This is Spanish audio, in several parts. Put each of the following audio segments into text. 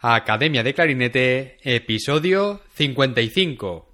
Academia de Clarinete, episodio 55.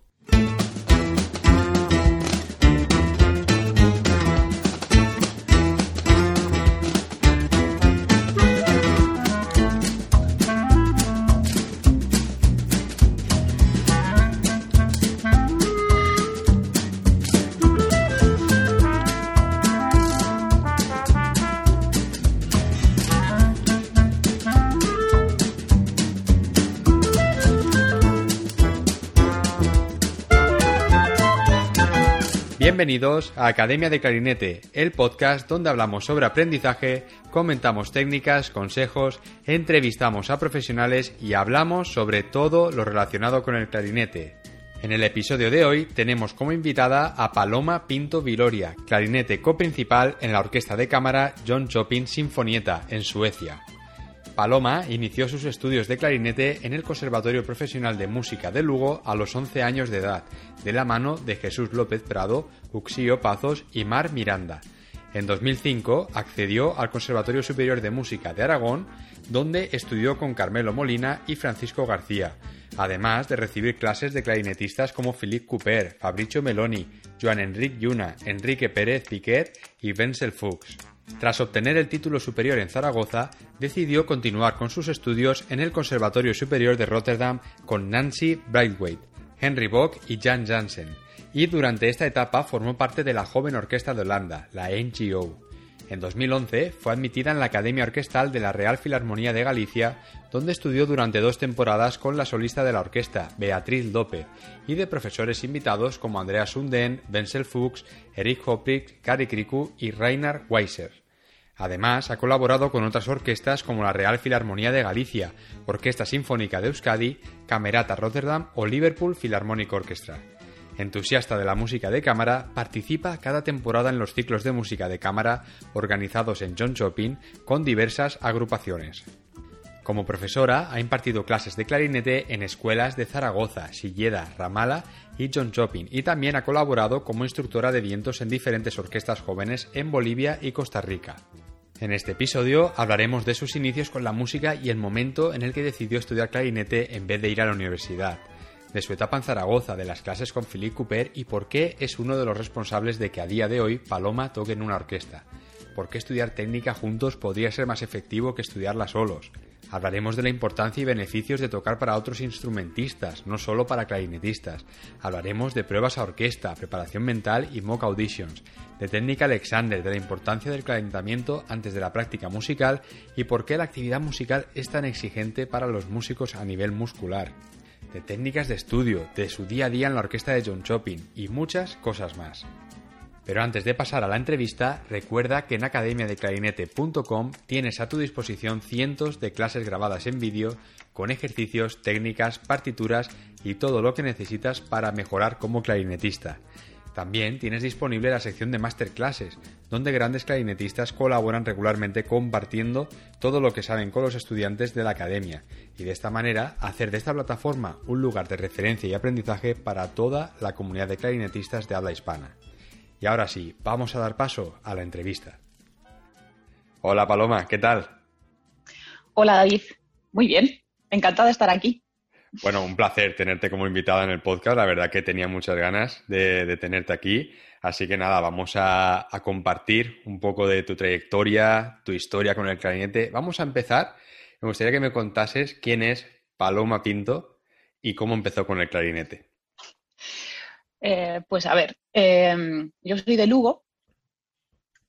Bienvenidos a Academia de Clarinete, el podcast donde hablamos sobre aprendizaje, comentamos técnicas, consejos, entrevistamos a profesionales y hablamos sobre todo lo relacionado con el clarinete. En el episodio de hoy tenemos como invitada a Paloma Pinto Viloria, clarinete coprincipal en la orquesta de cámara John Chopin Sinfonieta en Suecia. Paloma inició sus estudios de clarinete en el Conservatorio Profesional de Música de Lugo a los 11 años de edad, de la mano de Jesús López Prado, Uxío Pazos y Mar Miranda. En 2005 accedió al Conservatorio Superior de Música de Aragón, donde estudió con Carmelo Molina y Francisco García, además de recibir clases de clarinetistas como Philippe Couper, Fabricio Meloni, Joan Enrique Yuna, Enrique Pérez Piquet y Wenzel Fuchs. Tras obtener el título superior en Zaragoza, decidió continuar con sus estudios en el Conservatorio Superior de Rotterdam con Nancy Braithwaite, Henry Bock y Jan Jansen, y durante esta etapa formó parte de la joven orquesta de Holanda, la NGO. En 2011 fue admitida en la Academia Orquestal de la Real Filarmonía de Galicia, donde estudió durante dos temporadas con la solista de la orquesta, Beatriz López, y de profesores invitados como Andrea Sunden, Wenzel Fuchs, Eric Hoprik, Kari Kriku y Rainer Weiser. Además, ha colaborado con otras orquestas como la Real Filarmonía de Galicia, Orquesta Sinfónica de Euskadi, Camerata Rotterdam o Liverpool Philharmonic Orchestra. Entusiasta de la música de cámara, participa cada temporada en los ciclos de música de cámara organizados en John Chopin con diversas agrupaciones. Como profesora, ha impartido clases de clarinete en escuelas de Zaragoza, Silleda, Ramala y John Chopin, y también ha colaborado como instructora de vientos en diferentes orquestas jóvenes en Bolivia y Costa Rica. En este episodio hablaremos de sus inicios con la música y el momento en el que decidió estudiar clarinete en vez de ir a la universidad de su etapa en Zaragoza, de las clases con Philippe Cooper y por qué es uno de los responsables de que a día de hoy Paloma toque en una orquesta. ¿Por qué estudiar técnica juntos podría ser más efectivo que estudiarla solos? Hablaremos de la importancia y beneficios de tocar para otros instrumentistas, no solo para clarinetistas. Hablaremos de pruebas a orquesta, preparación mental y mock auditions, de técnica Alexander, de la importancia del calentamiento antes de la práctica musical y por qué la actividad musical es tan exigente para los músicos a nivel muscular de técnicas de estudio, de su día a día en la orquesta de John Chopin y muchas cosas más. Pero antes de pasar a la entrevista, recuerda que en academiadeclarinete.com tienes a tu disposición cientos de clases grabadas en vídeo con ejercicios, técnicas, partituras y todo lo que necesitas para mejorar como clarinetista. También tienes disponible la sección de masterclasses, donde grandes clarinetistas colaboran regularmente compartiendo todo lo que saben con los estudiantes de la academia y de esta manera hacer de esta plataforma un lugar de referencia y aprendizaje para toda la comunidad de clarinetistas de habla hispana. Y ahora sí, vamos a dar paso a la entrevista. Hola Paloma, ¿qué tal? Hola David, muy bien, encantada de estar aquí. Bueno, un placer tenerte como invitada en el podcast. La verdad que tenía muchas ganas de, tenerte aquí. Así que nada, vamos a, compartir un poco de tu trayectoria, tu historia con el clarinete. Vamos a empezar. Me gustaría que me contases quién es Paloma Pinto y cómo empezó con el clarinete. Eh, pues a ver, em, yo soy de Lugo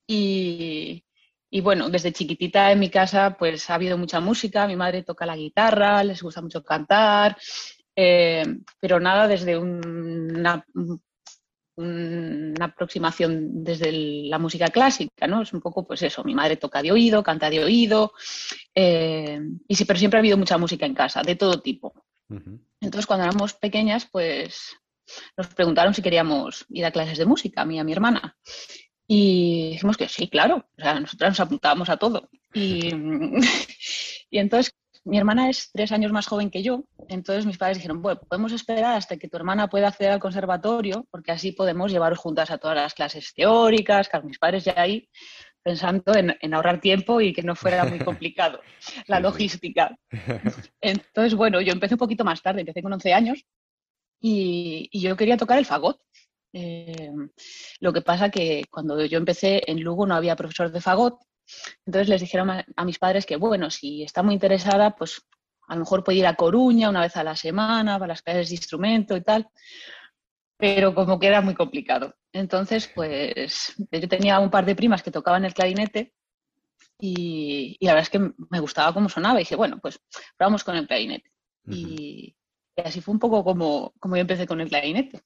y, y bueno, desde chiquitita en mi casa pues ha habido mucha música, mi madre toca la guitarra, les gusta mucho cantar, eh, pero nada desde una, una, aproximación desde la música clásica, ¿no? Es un poco pues eso, mi madre toca de oído, canta de oído, eh, y sí, pero siempre ha habido mucha música en casa, de todo tipo. Entonces cuando éramos pequeñas pues nos preguntaron si queríamos ir a clases de música, a mí y a mi hermana. Y dijimos que sí, claro, o sea, nosotras nos apuntábamos a todo. Y, y entonces mi hermana es tres años más joven que yo, entonces mis padres dijeron, bueno, podemos esperar hasta que tu hermana pueda acceder al conservatorio, porque así podemos llevar juntas a todas las clases teóricas, claro, mis padres ya ahí pensando en, ahorrar tiempo y que no fuera muy complicado la logística. Entonces, bueno, yo empecé un poquito más tarde, empecé con 11 años y, yo quería tocar el fagot. Eh, lo que pasa que cuando yo empecé en Lugo no había profesor de fagot, entonces les dijeron a, mis padres que, bueno, si está muy interesada, pues a lo mejor puede ir a Coruña una vez a la semana para las clases de instrumento y tal, pero como que era muy complicado. Entonces, pues yo tenía un par de primas que tocaban el clarinete y, la verdad es que me gustaba cómo sonaba y dije, bueno, pues probamos con el clarinete. y, así fue un poco como, como yo empecé con el clarinete.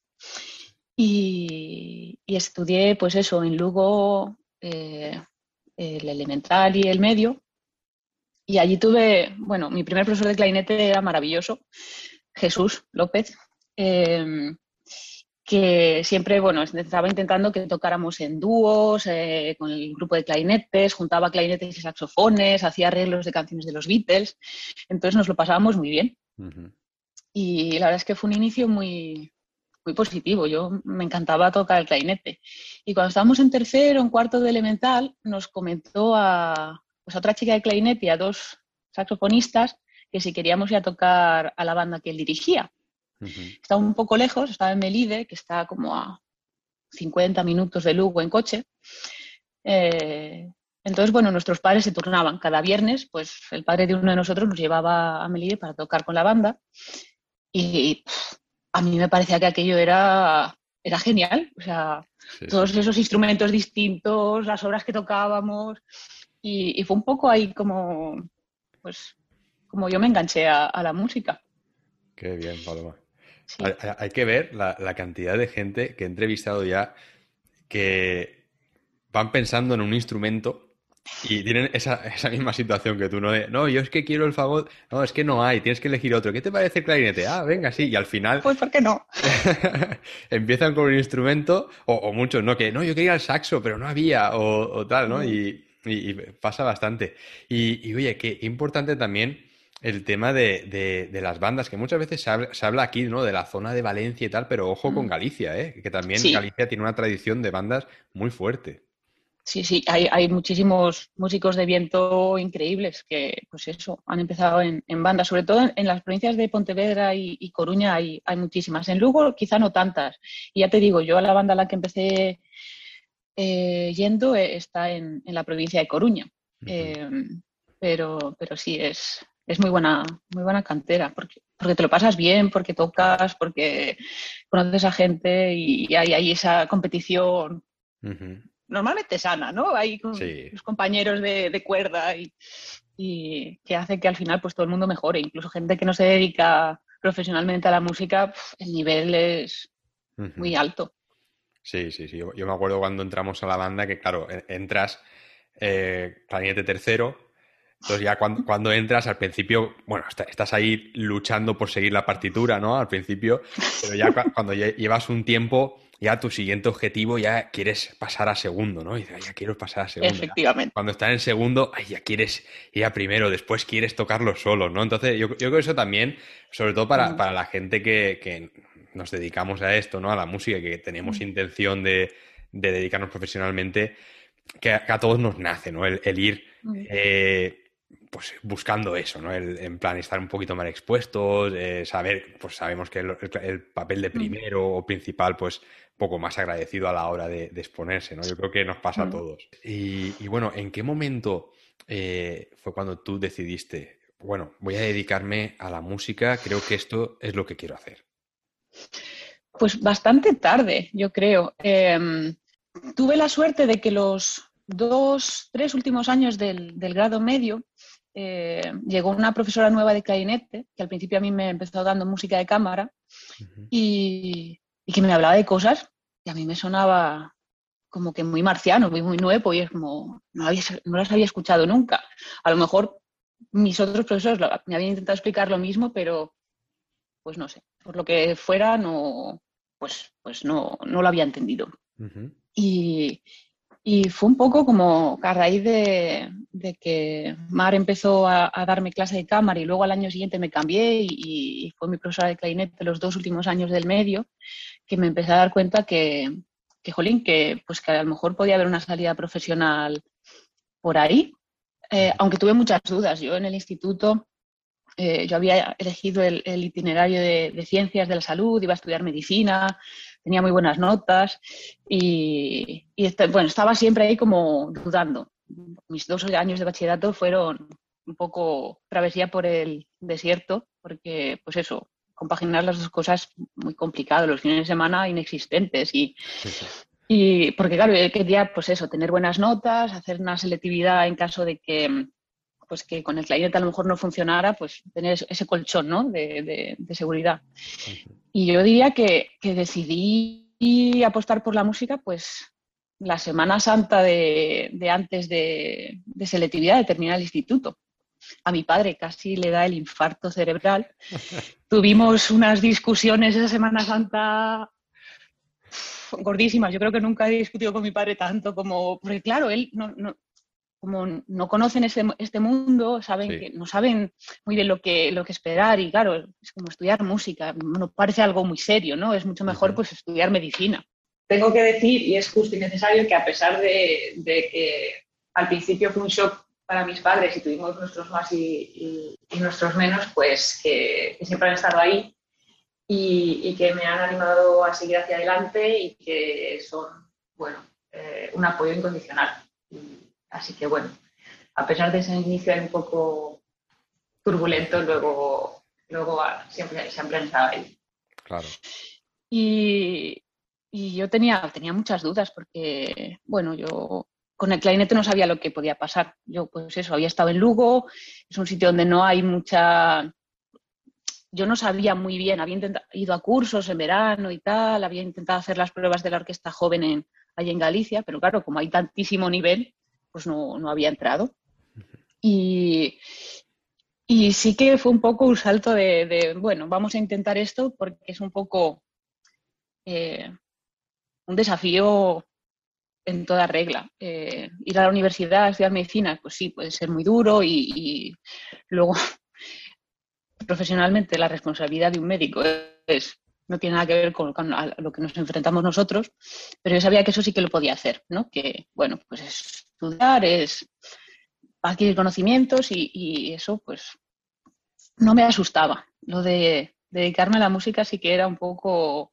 Y, estudié, pues eso, en Lugo, eh, el elemental y el medio. Y allí tuve, bueno, mi primer profesor de clarinete era maravilloso, Jesús López, em, que siempre, bueno, estaba intentando que tocáramos en dúos, eh, con el grupo de clarinetes, juntaba clarinetes y saxofones, hacía arreglos de canciones de los Beatles, entonces nos lo pasábamos muy bien. Y la verdad es que fue un inicio muy, muy positivo. Yo me encantaba tocar el clarinete. Y cuando estábamos en tercero, en cuarto de elemental, nos comentó a, pues otra chica de clarinete y a dos saxofonistas que si queríamos ir a tocar a la banda que él dirigía. Estaba un poco lejos, estaba en Melide, que está como a 50 minutos de Lugo en coche. Eh, entonces, bueno, nuestros padres se turnaban. Cada viernes, pues el padre de uno de nosotros nos llevaba a Melide para tocar con la banda. Y a mí me parecía que aquello era, era genial. O sea, todos esos instrumentos distintos, las obras que tocábamos. Y, fue un poco ahí como, pues, como yo me enganché a, la música. Qué bien, Paloma. Hay, que ver la, la, cantidad de gente que he entrevistado ya que van pensando en un instrumento y tienen esa, esa, misma situación que tú, ¿no? no, yo es que quiero el fagot. No, es que no hay, tienes que elegir otro. ¿Qué te parece el clarinete? Ah, venga, sí. Y al final. Pues, ¿por qué no? empiezan con un instrumento, o, muchos, ¿no? Que no, yo quería el saxo, pero no había, o, tal, ¿no? Y, y, pasa bastante. Y, oye, qué importante también el tema de, de, las bandas, que muchas veces se habla, se habla, aquí, ¿no? De la zona de Valencia y tal, pero ojo con. Galicia, ¿eh? Que también Galicia tiene una tradición de bandas muy fuerte. Sí, sí, hay, hay, muchísimos músicos de viento increíbles que, pues eso, han empezado en, en bandas, sobre todo en, las provincias de Pontevedra y, Coruña hay, hay, muchísimas. En Lugo quizá no tantas. Y ya te digo, yo a la banda a la que empecé eh, yendo eh, está en, en, la provincia de Coruña. Em, pero, pero sí, es, es muy buena, muy buena cantera, porque, porque te lo pasas bien, porque tocas, porque conoces a gente y, hay, hay esa competición normalmente sana, ¿no? Hay con los compañeros de, cuerda y, que hace que al final pues todo el mundo mejore. Incluso gente que no se dedica profesionalmente a la música, el nivel es muy alto. Sí, sí, sí. Yo, me acuerdo cuando entramos a la banda que, claro, entras eh, clarinete tercero, entonces ya cuando, cuando, entras, al principio, bueno, estás ahí luchando por seguir la partitura, ¿no? Al principio, pero ya cuando llevas un tiempo, ya tu siguiente objetivo ya quieres pasar a segundo, ¿no? Y dices, ya quiero pasar a segundo. Efectivamente. Cuando estás en segundo, ay, ya quieres ir a primero, después quieres tocarlo solo, ¿no? Entonces, yo, creo que eso también, sobre todo para, para la gente que, nos dedicamos a esto, ¿no? A la música, que tenemos intención de, dedicarnos profesionalmente, que a, todos nos nace, ¿no? El, ir eh, pues buscando eso, ¿no? El, en plan, estar un poquito más expuestos, eh, saber, pues sabemos que el, papel de primero o principal, pues poco más agradecido a la hora de, exponerse, ¿no? Yo creo que nos pasa a todos. Y, bueno, ¿en qué momento eh, fue cuando tú decidiste, bueno, voy a dedicarme a la música, creo que esto es lo que quiero hacer? Pues bastante tarde, yo creo. Em, tuve la suerte de que los dos, tres últimos años del grado medio eh, llegó una profesora nueva de clarinete, que al principio a mí me empezó dando música de cámara, y, que me hablaba de cosas que a mí me sonaba como que muy marciano, muy, muy nuevo, y es como, no, no las había escuchado nunca. A lo mejor mis otros profesores me habían intentado explicar lo mismo, pero pues no sé, por lo que fuera, no, pues, pues no, no lo había entendido. y, y fue un poco como a raíz de, que Mar empezó a, darme clase de cámara y luego al año siguiente me cambié y, fue mi profesora de clarinete los dos últimos años del medio, que me empecé a dar cuenta que, que jolín, que, pues que a lo mejor podía haber una salida profesional por ahí, eh, aunque tuve muchas dudas. Yo en el instituto, eh, yo había elegido el, itinerario de, ciencias de la salud, iba a estudiar medicina, tenía muy buenas notas y, este, bueno, estaba siempre ahí como dudando. Mis dos años de bachillerato fueron un poco travesía por el desierto, porque pues eso, compaginar las dos cosas muy complicado, los fines de semana inexistentes y, y porque claro, yo quería pues eso, tener buenas notas, hacer una selectividad en caso de que pues que con el clarinete a lo mejor no funcionara, pues tener ese colchón ¿no? de, seguridad. Y yo diría que, que, decidí apostar por la música, pues la Semana Santa de, de antes de, selectividad, de terminar el instituto a mi padre casi le da el infarto cerebral. Tuvimos unas discusiones esa Semana Santa gordísimas. Yo creo que nunca he discutido con mi padre tanto como, porque claro, él no, como no conocen este mundo, saben que no saben muy bien lo que, lo que esperar y claro, es como estudiar música, no parece algo muy serio, ¿no? Es mucho mejor pues estudiar medicina. Tengo que decir, y es justo y necesario, que a pesar de, de que al principio fue un shock para mis padres y tuvimos nuestros más y, nuestros menos, pues que, siempre han estado ahí y, que me han animado a seguir hacia adelante y que son, bueno, eh, un apoyo incondicional. así que, bueno, a pesar de ese inicio un poco turbulento, luego, luego siempre, siempre han estado ahí. Claro. Y, y yo tenía, tenía muchas dudas porque, bueno, yo con el clarinete no sabía lo que podía pasar. Yo, pues eso, había estado en Lugo, es un sitio donde no hay mucha... Yo no sabía muy bien, había ido a cursos en verano y tal, había intentado hacer las pruebas de la orquesta joven en, allí en Galicia, pero claro, como hay tantísimo nivel, pues no, había entrado. Y, y, sí que fue un poco un salto de, bueno, vamos a intentar esto porque es un poco eh, un desafío en toda regla. Eh, ir a la universidad, estudiar medicina, pues sí, puede ser muy duro y, luego profesionalmente la responsabilidad de un médico es, no tiene nada que ver con, lo que nos enfrentamos nosotros, pero yo sabía que eso sí que lo podía hacer, ¿no? Que, bueno, pues estudiar, es adquirir conocimientos y, eso, pues, no me asustaba. Lo de dedicarme a la música sí que era un poco,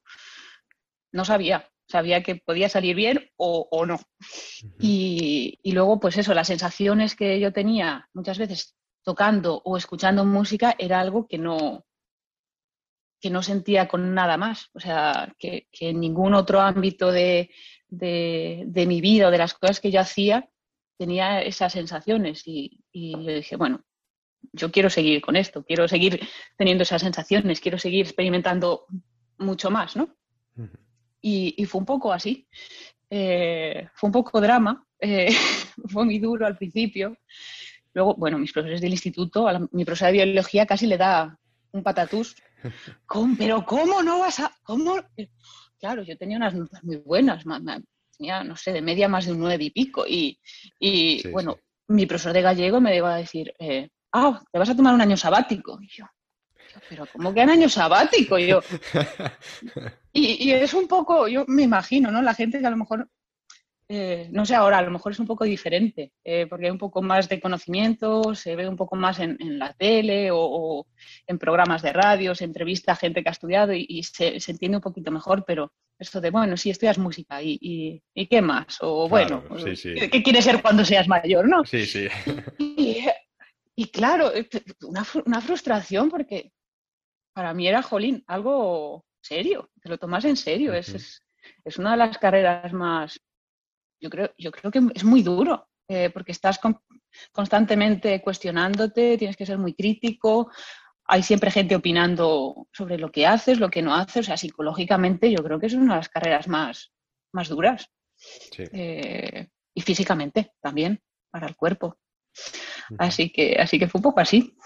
no sabía, sabía que podía salir bien o, no. y, luego, pues eso, las sensaciones que yo tenía muchas veces tocando o escuchando música era algo que no, que no sentía con nada más. O sea, que, en ningún otro ámbito de, mi vida o de las cosas que yo hacía tenía esas sensaciones. Y, y yo dije, bueno, yo quiero seguir con esto, quiero seguir teniendo esas sensaciones, quiero seguir experimentando mucho más, ¿no? Y, fue un poco así. Eh, fue un poco drama, eh, fue muy duro al principio. Luego, bueno, mis profesores del instituto, a mi profesora de biología casi le da un patatús. ¿Pero cómo no vas a...? ¿Cómo? Claro, yo tenía unas notas muy buenas, tenía, no sé, de media más de un nueve y pico. Y, bueno, mi profesor de gallego me iba a decir, eh, ah, te vas a tomar un año sabático. Y yo, pero ¿cómo que en año sabático? Y yo, y, es un poco, yo me imagino, ¿no? La gente que a lo mejor, eh, no sé ahora, a lo mejor es un poco diferente, eh, porque hay un poco más de conocimiento, se ve un poco más en, la tele o, en programas de radio, se entrevista a gente que ha estudiado y, se, entiende un poquito mejor, pero esto de, bueno, sí, estudias música y, qué más, o bueno, ¿qué quieres ser cuando seas mayor, no? Sí, sí. Y, claro, una, una frustración porque para mí era, jolín, algo serio, te lo tomas en serio. es, es, una de las carreras más, yo creo, yo creo que es muy duro, eh, porque estás constantemente cuestionándote, tienes que ser muy crítico, hay siempre gente opinando sobre lo que haces, lo que no haces, o sea, psicológicamente yo creo que es una de las carreras más, más duras. Eh, y físicamente también, para el cuerpo. Así que, así que fue un poco así,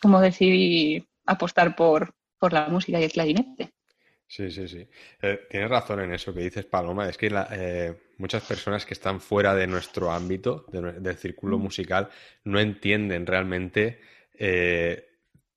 como decidí apostar por, por la música y el clarinete. Sí, sí, sí. Eh, tienes razón en eso que dices, Paloma. Es que eh, muchas personas que están fuera de nuestro ámbito, del círculo mm. musical, no entienden realmente eh,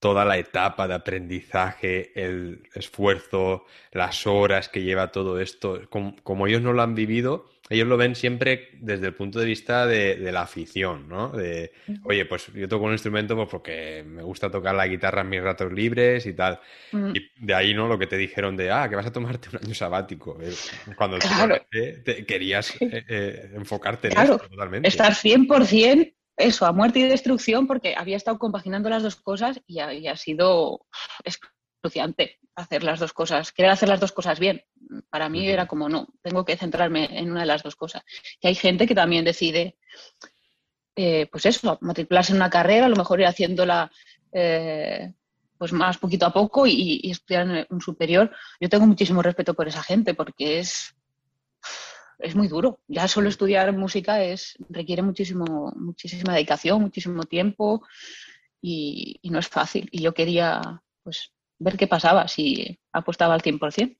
toda la etapa de aprendizaje, el esfuerzo, las horas que lleva todo esto, como, ellos no lo han vivido, ellos lo ven siempre desde el punto de vista de, la afición, ¿no? De, oye, pues yo toco un instrumento pues porque me gusta tocar la guitarra en mis ratos libres y tal. Y de ahí, ¿no? Lo que te dijeron de, ah, que vas a tomarte un año sabático. Eh, cuando te, querías eh, eh, enfocarte en eso totalmente. Estar 100% eso, a muerte y destrucción, porque había estado compaginando las dos cosas y, ha, sido excruciante hacer las dos cosas, querer hacer las dos cosas bien. Para mí era como, no, tengo que centrarme en una de las dos cosas. Y hay gente que también decide, eh, pues eso, matricularse en una carrera, a lo mejor ir haciéndola eh, pues más poquito a poco y, y estudiar en un superior. Yo tengo muchísimo respeto por esa gente porque es es muy duro. Ya solo estudiar música es, requiere muchísimo, muchísima dedicación, muchísimo tiempo y, no es fácil. Y yo quería pues, ver qué pasaba si apostaba al 100%.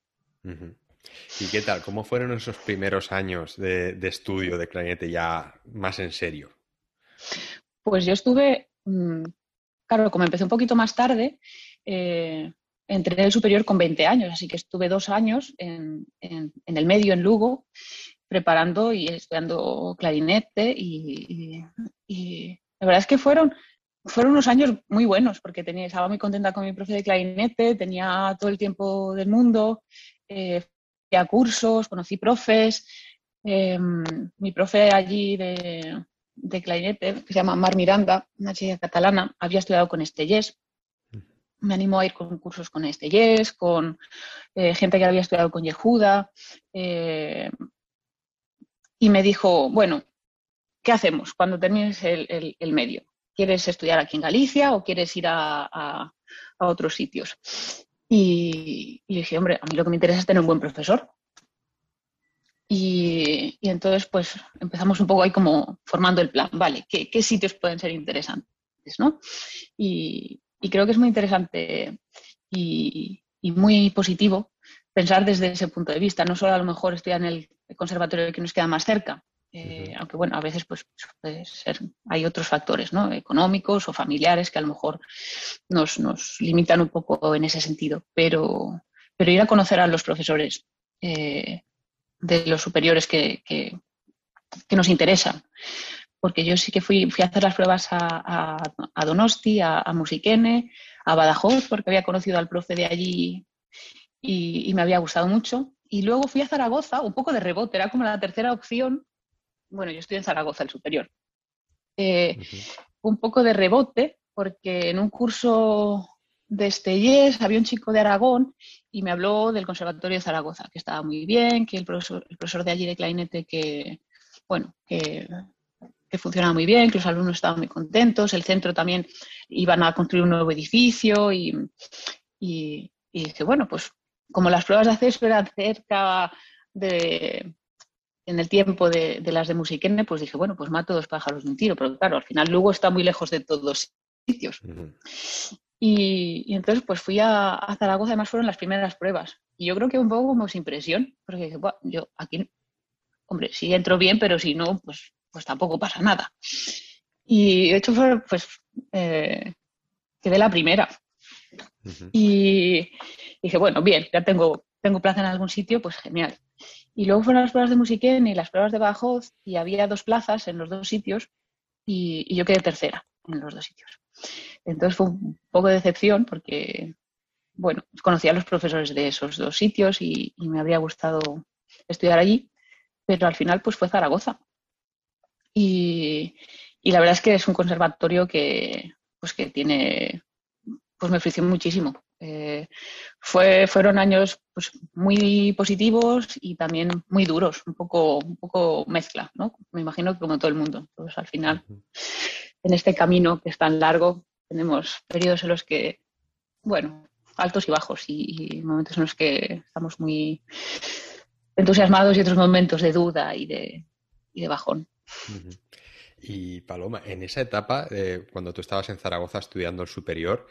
¿Y qué tal? ¿Cómo fueron esos primeros años de, estudio de clarinete ya más en serio? Pues yo estuve, mm, claro, como empecé un poquito más tarde, eh, entré en el superior con 20 años, así que estuve dos años en, el medio, en Lugo, preparando y estudiando clarinete y, la verdad es que fueron, fueron unos años muy buenos porque tenía, estaba muy contenta con mi profe de clarinete, tenía todo el tiempo del mundo, eh, a cursos, conocí profes, em, mi profe allí de, de clarinete, que se llama Mar Miranda, una chica catalana, había estudiado con Estellés me animó a ir con cursos con Estellés, con eh, gente que había estudiado con Yehuda. Eh, y me dijo, bueno, ¿qué hacemos cuando termines el, medio? ¿Quieres estudiar aquí en Galicia o quieres ir a, otros sitios? Y, dije, hombre, a mí lo que me interesa es tener un buen profesor. Y, entonces, pues empezamos un poco ahí como formando el plan, ¿vale? ¿Qué, qué sitios pueden ser interesantes? ¿no? Y, y creo que es muy interesante y, muy positivo pensar desde ese punto de vista, no solo a lo mejor estudiar en el conservatorio que nos queda más cerca, eh, aunque bueno, a veces pues puede ser, hay otros factores, ¿no? Económicos o familiares que a lo mejor nos, limitan un poco en ese sentido, pero, pero ir a conocer a los profesores eh, de los superiores que, que, que nos interesan porque yo sí que fui, fui a hacer las pruebas a, Donosti, a, a, Musiquene, a Badajoz, porque había conocido al profe de allí y, me había gustado mucho. Y luego fui a Zaragoza, un poco de rebote, era como la tercera opción. Bueno, yo estoy en Zaragoza, el superior. Eh, un poco de rebote, porque en un curso de Estellés había un chico de Aragón y me habló del Conservatorio de Zaragoza, que estaba muy bien, que el profesor, el profesor de allí de clarinete que, bueno, que que funcionaba muy bien, que los alumnos estaban muy contentos, el centro también iban a construir un nuevo edificio y, y, dije, bueno, pues como las pruebas de acceso eran cerca de, en el tiempo de, las de Musiquene, pues dije, bueno, pues mato dos pájaros de un tiro, pero claro, al final luego está muy lejos de todos los sitios. y, entonces pues fui a, Zaragoza, además fueron las primeras pruebas. Y yo creo que un poco como sin presión, porque dije, bueno, yo aquí, hombre, sí entro bien, pero si no, pues pues tampoco pasa nada. Y de hecho, pues eh, quedé la primera. Y dije, bueno, bien, ya tengo, tengo plaza en algún sitio, pues genial. Y luego fueron las pruebas de Musiquén y las pruebas de Bajoz y había dos plazas en los dos sitios y, yo quedé tercera en los dos sitios. Entonces fue un poco de decepción porque, bueno, conocía a los profesores de esos dos sitios y, y me habría gustado estudiar allí, pero al final pues fue Zaragoza. Y, la verdad es que es un conservatorio que, pues que tiene, pues me ofreció muchísimo. Eh, fue, fueron años pues, muy positivos y también muy duros, un poco, un poco mezcla, ¿no? Me imagino que como todo el mundo. Pues al final, en este camino que es tan largo, tenemos periodos en los que, bueno, altos y bajos y, momentos en los que estamos muy entusiasmados y otros momentos de duda y de, y de bajón. Y Paloma, en esa etapa, eh, cuando tú estabas en Zaragoza estudiando el superior,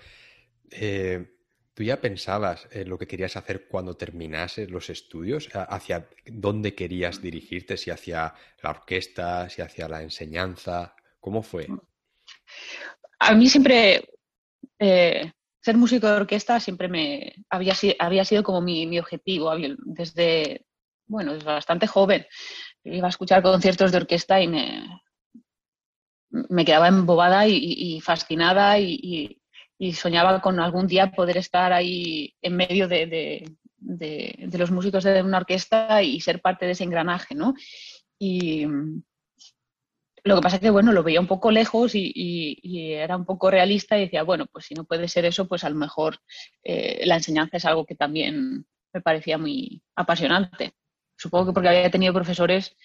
eh, ¿tú ya pensabas en lo que querías hacer cuando terminases los estudios? ¿Hacia dónde querías dirigirte? ¿Si hacia la orquesta? ¿Si hacia la enseñanza? ¿Cómo fue? A mí siempre, eh, ser músico de orquesta siempre me había, había sido como mi, objetivo desde, bueno, desde bastante joven. Iba a escuchar conciertos de orquesta y me, me quedaba embobada y, fascinada y, soñaba con algún día poder estar ahí en medio de, los músicos de una orquesta y ser parte de ese engranaje, ¿no? Y lo que pasa es que, bueno, lo veía un poco lejos y, era un poco realista y decía, bueno, pues si no puede ser eso, pues a lo mejor eh, la enseñanza es algo que también me parecía muy apasionante. Supongo que porque había tenido profesores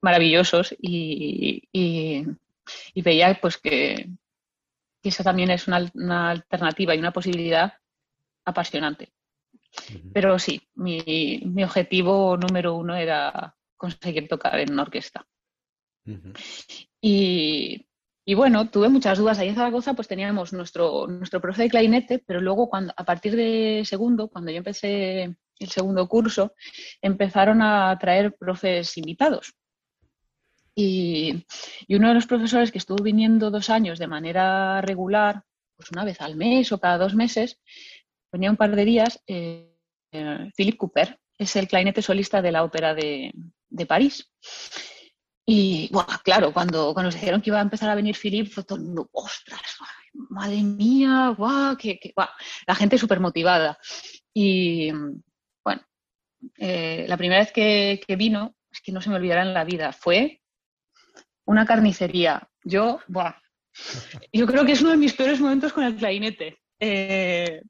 maravillosos y, y veía pues que, esa también es una, alternativa y una posibilidad apasionante. Pero sí, mi, objetivo número uno era conseguir tocar en una orquesta. y, bueno, tuve muchas dudas. Ahí en Zaragoza pues teníamos nuestro, nuestro profe de clarinete, pero luego cuando, a partir de segundo, cuando yo empecé el segundo curso, empezaron a traer profes invitados. Y, uno de los profesores que estuvo viniendo dos años de manera regular, pues una vez al mes o cada dos meses, venía un par de días, eh, eh, Philip Cooper, es el clarinete solista de la ópera de, París. Y, bueno, claro, cuando, cuando nos dijeron que iba a empezar a venir Philip, fue todo el mundo, ostras, madre mía, guau, que, la gente súper motivada. Y, bueno, eh, la primera vez que, que, vino, es que no se me olvidará en la vida, fue una carnicería. Yo, buah, yo creo que es uno de mis peores momentos con el clarinete. Eh,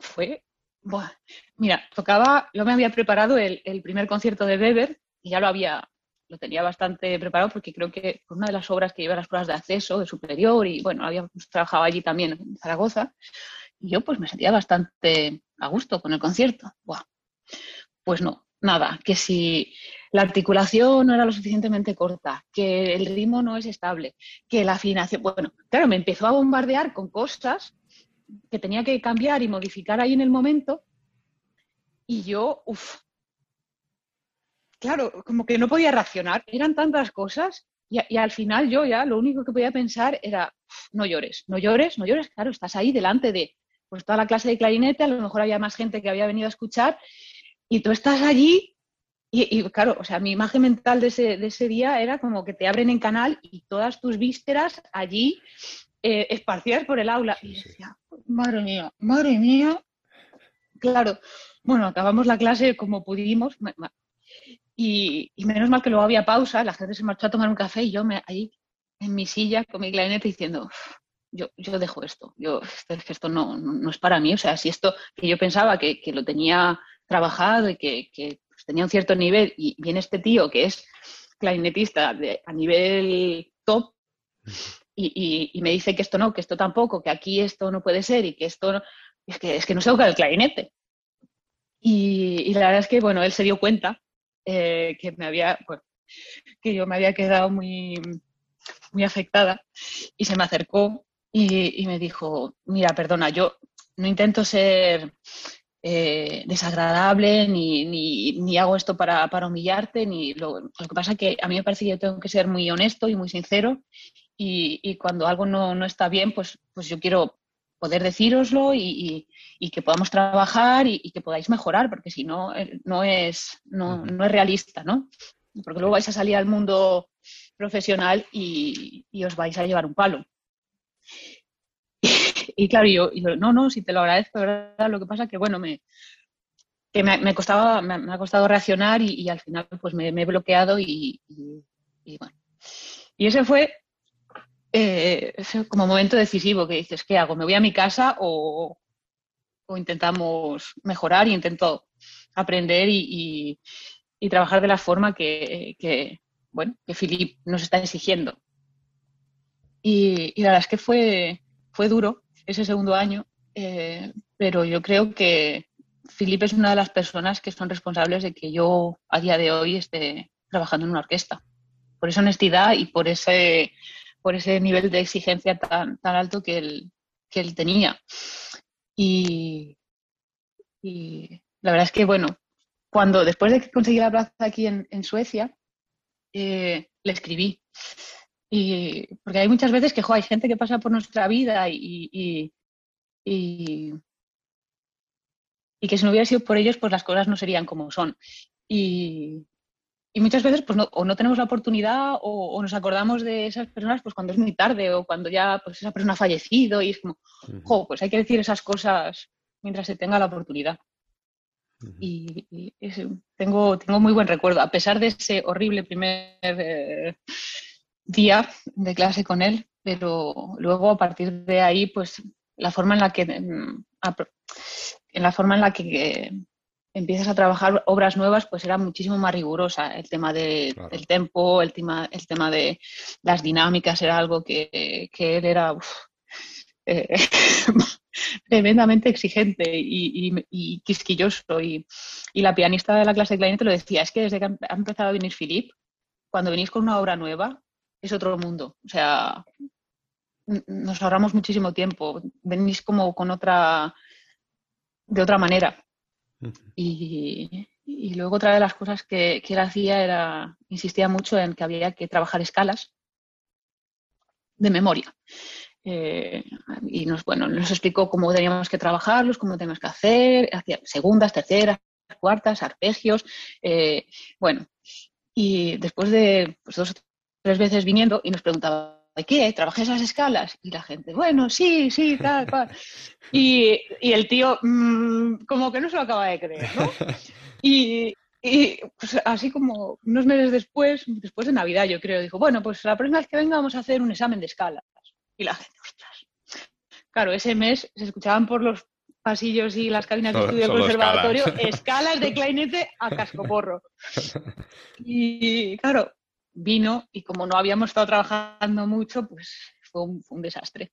fue, buah, mira, tocaba, yo me había preparado el, primer concierto de Weber y ya lo había, lo tenía bastante preparado porque creo que fue una de las obras que lleva las pruebas de acceso, de superior y bueno, había trabajado allí también en Zaragoza y yo pues me sentía bastante a gusto con el concierto. Buah. Pues no, nada, que si la articulación no era lo suficientemente corta, que el ritmo no es estable, que la afinación, bueno, claro, me empezó a bombardear con cosas que tenía que cambiar y modificar ahí en el momento y yo, uff, claro, como que no podía reaccionar, eran tantas cosas y, al final yo ya lo único que podía pensar era, no llores, no llores, no llores, claro, estás ahí delante de pues toda la clase de clarinete, a lo mejor había más gente que había venido a escuchar y tú estás allí y, claro, o sea, mi imagen mental de ese, de ese, día era como que te abren en canal y todas tus vísceras allí eh, esparcidas por el aula. y decía, madre mía, madre mía. Claro, bueno, acabamos la clase como pudimos. Y, menos mal que luego había pausa, la gente se marchó a tomar un café y yo me, ahí en mi silla con mi clarinete diciendo, yo, yo dejo esto, yo, esto no, no, es para mí. O sea, si esto que yo pensaba que, que lo tenía trabajado y que, pues, tenía un cierto nivel y viene este tío que es clarinetista a nivel top y, me dice que esto no, que esto tampoco, que aquí esto no puede ser y que esto no, es que, es que no se toca el clarinete. Y, la verdad es que, bueno, él se dio cuenta eh, que me había, que yo me había quedado muy, muy afectada y se me acercó y, y me dijo, mira, perdona, yo no intento ser eh, desagradable, ni, ni, hago esto para, para humillarte, ni lo, lo, que pasa es que a mí me parece que yo tengo que ser muy honesto y muy sincero y, y cuando algo no, no, está bien, pues, pues yo quiero poder decíroslo y, y que podamos trabajar y, que podáis mejorar, porque si no, eh, no es, no, no es realista, ¿no? Porque luego vais a salir al mundo profesional y, y os vais a llevar un palo. Y claro, yo, no, no, si te lo agradezco, ¿verdad? Lo que pasa que, bueno, me, que me, costaba, me, ha costado reaccionar y, al final pues me, he bloqueado y, bueno. Y ese fue eh, como momento decisivo que dices, ¿qué hago? ¿Me voy a mi casa o, intentamos mejorar y intento aprender y, trabajar de la forma que, que, bueno, que Philip nos está exigiendo? Y, la verdad es que fue, fue duro ese segundo año, eh, pero yo creo que Felipe es una de las personas que son responsables de que yo a día de hoy esté trabajando en una orquesta. Por esa honestidad y por ese, por ese nivel de exigencia tan, tan alto que él, que él tenía. Y, la verdad es que, bueno, cuando después de que conseguí la plaza aquí en, Suecia, eh, le escribí y porque hay muchas veces que hay gente que pasa por nuestra vida y, y, y que si no hubiera sido por ellos, pues las cosas no serían como son. Y, y muchas veces pues no, o no tenemos la oportunidad o, nos acordamos de esas personas pues cuando es muy tarde o cuando ya pues esa persona ha fallecido y es como, pues hay que decir esas cosas mientras se tenga la oportunidad. Y, tengo, tengo muy buen recuerdo, a pesar de ese horrible primer eh, día de clase con él, pero luego a partir de ahí, pues la forma en la que, mm, en la forma en la que empiezas a trabajar obras nuevas, pues era muchísimo más rigurosa. El tema de, del tempo, el tema, el tema de las dinámicas era algo que, él era eh, tremendamente exigente y, quisquilloso. Y, la pianista de la clase de clarinete lo decía, es que desde que ha empezado a venir Philip, cuando venís con una obra nueva, es otro mundo. O sea, nos ahorramos muchísimo tiempo. Venís como con otra, de otra manera. Y, luego otra de las cosas que, él hacía era, insistía mucho en que había que trabajar escalas de memoria. Eh, y nos, bueno, nos explicó cómo teníamos que trabajarlos, cómo teníamos que hacer, hacía segundas, terceras, cuartas, arpegios. Eh, bueno, y después de pues, dos o tres veces viniendo y nos preguntaba, ¿de qué? ¿Trabajé esas escalas? Y la gente, bueno, sí, sí, tal, cual. Y, el tío, mm, como que no se lo acaba de creer, ¿no? Y, pues, así como unos meses después, después de Navidad, yo creo, dijo, bueno, pues la próxima vez que venga vamos a hacer un examen de escalas. Y la gente, ostras. Claro, ese mes se escuchaban por los pasillos y las cabinas de estudio del conservatorio escalas. de clarinete a cascoporro. Y claro, vino y como no habíamos estado trabajando mucho, pues fue un, desastre.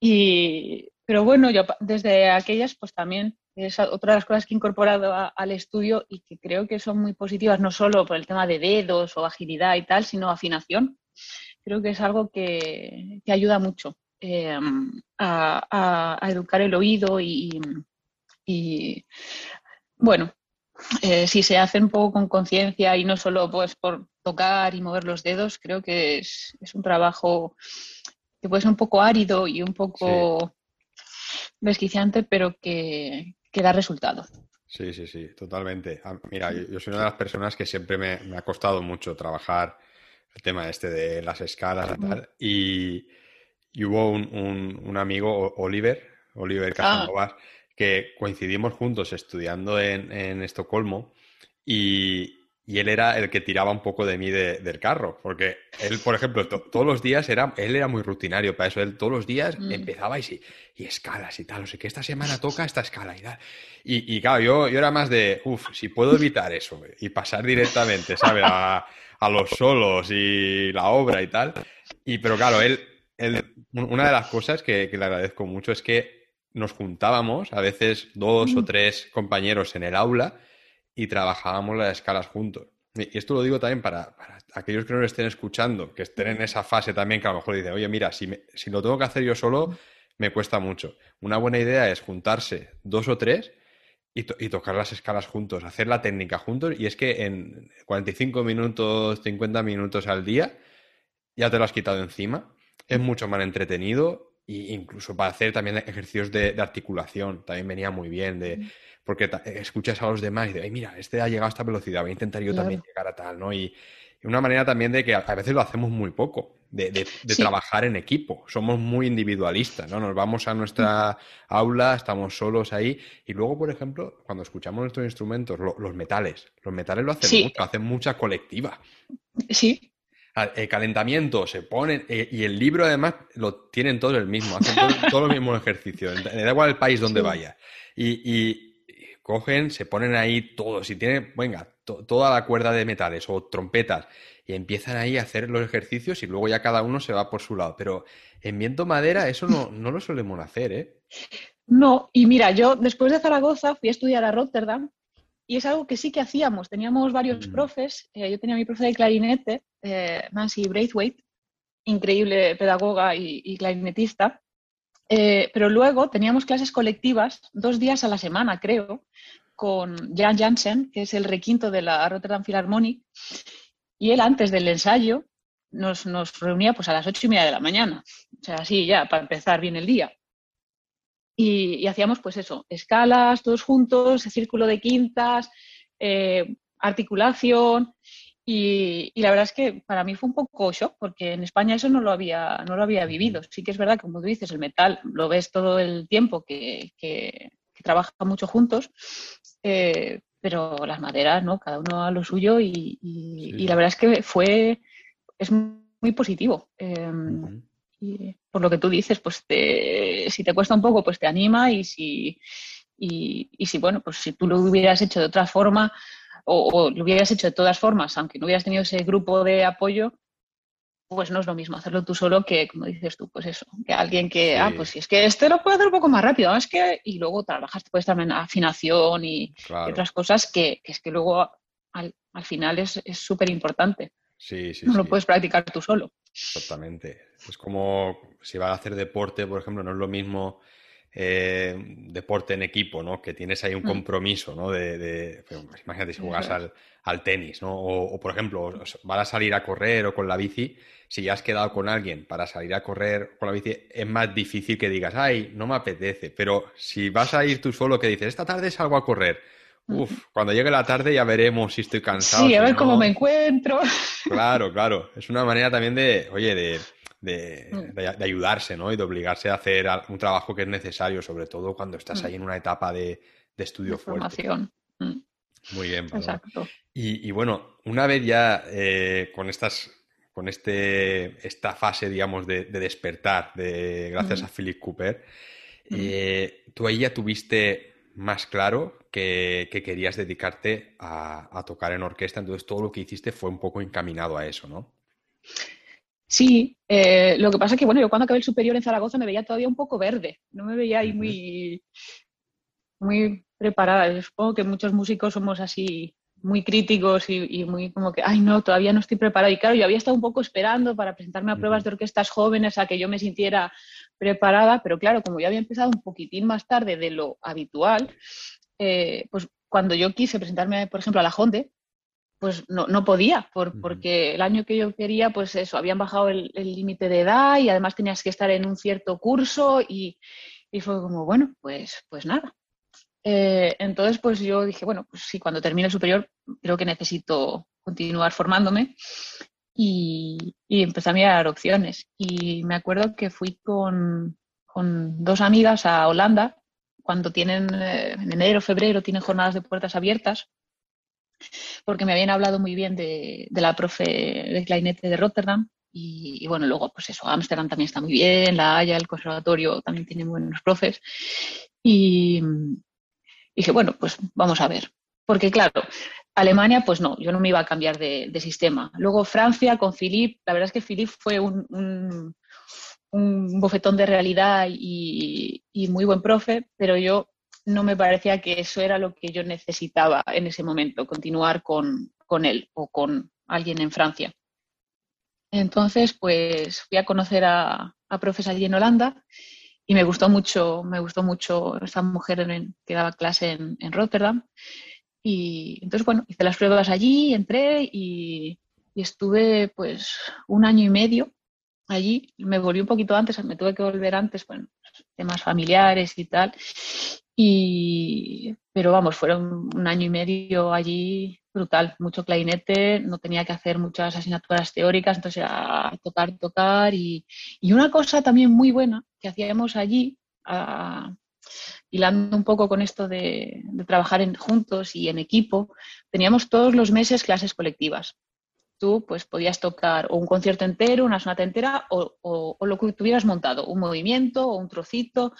Y, pero bueno, yo desde aquellas, pues también es otra de las cosas que he incorporado al estudio y que creo que son muy positivas, no solo por el tema de dedos o agilidad y tal, sino afinación. Creo que es algo que, que ayuda mucho eh, a, educar el oído y bueno, eh, si se hace un poco con conciencia y no solo pues por tocar y mover los dedos, creo que es, un trabajo que puede ser un poco árido y un poco desquiciante, pero que, da resultado. Sí, sí, sí, totalmente. Ah, mira, yo, soy una de las personas que siempre me, ha costado mucho trabajar el tema este de las escalas y tal. Y, hubo un, amigo, Oliver, Oliver ah. Que coincidimos juntos estudiando en, Estocolmo y, él era el que tiraba un poco de mí del carro, porque él, por ejemplo, todos los días era, él era muy rutinario para eso, él todos los días mm. empezaba y, y escalas y tal, o sea, que esta semana toca esta escala y tal. Y, claro, yo, yo era más de, uff, si puedo evitar eso y pasar directamente, ¿sabes? A, los solos y la obra y tal. Y pero claro, él, él una de las cosas que le agradezco mucho es que nos juntábamos, a veces dos o mm. tres compañeros en el aula, y trabajábamos las escalas juntos. Y esto lo digo también para, aquellos que no lo estén escuchando, que estén en esa fase también, que a lo mejor dicen, oye, mira, si, si lo tengo que hacer yo solo, me cuesta mucho. Una buena idea es juntarse dos o tres y, y, tocar las escalas juntos, hacer la técnica juntos. Y es que en 45 minutos, 50 minutos al día, ya te lo has quitado encima. Es mucho más entretenido incluso para hacer también ejercicios de, articulación, también venía muy bien, de, porque escuchas a los demás y de, mira, este ha llegado a esta velocidad, voy a intentar yo también llegar a tal, ¿no? Y, una manera también de que a, veces lo hacemos muy poco, de, trabajar en equipo, somos muy individualistas, ¿no? Nos vamos a nuestra aula, estamos solos ahí, y luego, por ejemplo, cuando escuchamos nuestros instrumentos, los metales, los metales lo hacen mucho, hacen mucha colectiva. Sí, el calentamiento, se ponen, eh, y el libro además lo tienen todos el mismo, hacen todos los mismos ejercicios, da igual el país donde vaya. Y, cogen, se ponen ahí todos, y tienen, venga, toda la cuerda de metales o trompetas, y empiezan ahí a hacer los ejercicios y luego ya cada uno se va por su lado. Pero en viento madera eso no, no lo solemos hacer, ¿eh? No, y mira, yo después de Zaragoza fui a estudiar a Rotterdam y es algo que sí que hacíamos. Teníamos varios mm. profes. Eh, yo tenía mi profe de clarinete, eh, Nancy Braithwaite, increíble pedagoga y, clarinetista. Eh, pero luego teníamos clases colectivas dos días a la semana, creo, con Jan Jansen, que es el requinto de la Rotterdam Philharmonic. Y él antes del ensayo nos, nos reunía pues, a las ocho y media de la mañana. O sea, así ya, para empezar bien el día. Y, hacíamos pues eso, escalas todos juntos, círculo de quintas, eh, articulación y, la verdad es que para mí fue un poco shock porque en España eso no lo había, no lo había vivido. Sí que es verdad, como tú dices, el metal lo ves todo el tiempo que, que, trabaja mucho juntos, eh, pero las maderas, ¿no? Cada uno a lo suyo y, la verdad es que fue, es muy positivo. Em, y por lo que tú dices, pues si te cuesta un poco, pues te anima y si, y, si, bueno, pues si tú lo hubieras hecho de otra forma o, lo hubieras hecho de todas formas, aunque no hubieras tenido ese grupo de apoyo, pues no es lo mismo hacerlo tú solo que, como dices tú, pues eso, que alguien que, ah, pues si es que este lo puede hacer un poco más rápido, es que, y luego trabajas, puedes también afinación y, otras cosas que, es que luego al, final es súper importante. Sí, sí, no lo puedes practicar tú solo. Totalmente. Es como si vas a hacer deporte, por ejemplo, no es lo mismo eh, deporte en equipo, ¿no? Que tienes ahí un mm. compromiso, ¿no? De, pues, imagínate si juegas al, tenis, ¿no? O, por ejemplo, vas a salir a correr o con la bici, si ya has quedado con alguien para salir a correr con la bici, es más difícil que digas, ay, no me apetece. Pero si vas a ir tú solo, que dices, esta tarde salgo a correr, Uf, cuando llegue la tarde ya veremos si estoy cansado. Sí, a ver cómo me encuentro. Claro, claro. Es una manera también de, oye, de, mm. de, de, ayudarse, ¿no? Y de obligarse a hacer un trabajo que es necesario, sobre todo cuando estás mm. ahí en una etapa de, estudio fuerte. Mm. Muy bien, Exacto. Y, bueno, una vez ya eh, con estas con este, esta fase, digamos, de, despertar, de, gracias a Philip Cooper, eh, tú ahí ya tuviste más claro que, querías dedicarte a, tocar en orquesta, entonces todo lo que hiciste fue un poco encaminado a eso, ¿no? Sí, eh, lo que pasa es que, bueno, yo cuando acabé el superior en Zaragoza me veía todavía un poco verde, no me veía ahí muy, muy preparada. Supongo que muchos músicos somos así muy críticos y, muy como que, ay, no, todavía no estoy preparada. Y claro, yo había estado un poco esperando para presentarme a pruebas de orquestas jóvenes a que yo me sintiera preparada, pero claro, como yo había empezado un poquitín más tarde de lo habitual, eh, pues cuando yo quise presentarme, por ejemplo, a la Jonde, pues no, no podía, por, porque el año que yo quería, pues eso, habían bajado el límite de edad y además tenías que estar en un cierto curso y, y fue como, bueno, pues, pues nada, eh, entonces, pues yo dije, bueno, pues sí, cuando termine el superior creo que necesito continuar formándome y, empecé a mirar opciones. Y me acuerdo que fui con, dos amigas a Holanda cuando tienen, eh, en enero, febrero, tienen jornadas de puertas abiertas, porque me habían hablado muy bien de, la profe de clarinete de Rotterdam. Y, y, bueno, luego, pues eso, Ámsterdam también está muy bien, La Haya, el conservatorio también tiene buenos profes. Y, dije, bueno, pues vamos a ver. Porque claro, Alemania, pues no, yo no me iba a cambiar de, sistema. Luego Francia con Philippe, la verdad es que Philippe fue un, un, bofetón de realidad y, muy buen profe, pero yo no me parecía que eso era lo que yo necesitaba en ese momento, continuar con, él o con alguien en Francia. Entonces, pues fui a conocer a, a profes allí en Holanda y me gustó mucho, me gustó mucho esta mujer que daba clase en, en, Rotterdam. Y entonces, bueno, hice las pruebas allí, entré y, estuve pues un año y medio allí. Me volví un poquito antes, me tuve que volver antes, bueno, temas familiares y tal. Y, pero vamos, fueron un año y medio allí brutal, mucho clarinete, no tenía que hacer muchas asignaturas teóricas, entonces era tocar, tocar. Y, una cosa también muy buena que hacíamos allí, uh, hilando un poco con esto de, trabajar en, juntos y en equipo, teníamos todos los meses clases colectivas. Tú pues podías tocar o un concierto entero, una sonata entera o, o lo que tuvieras montado, un movimiento o un trocito,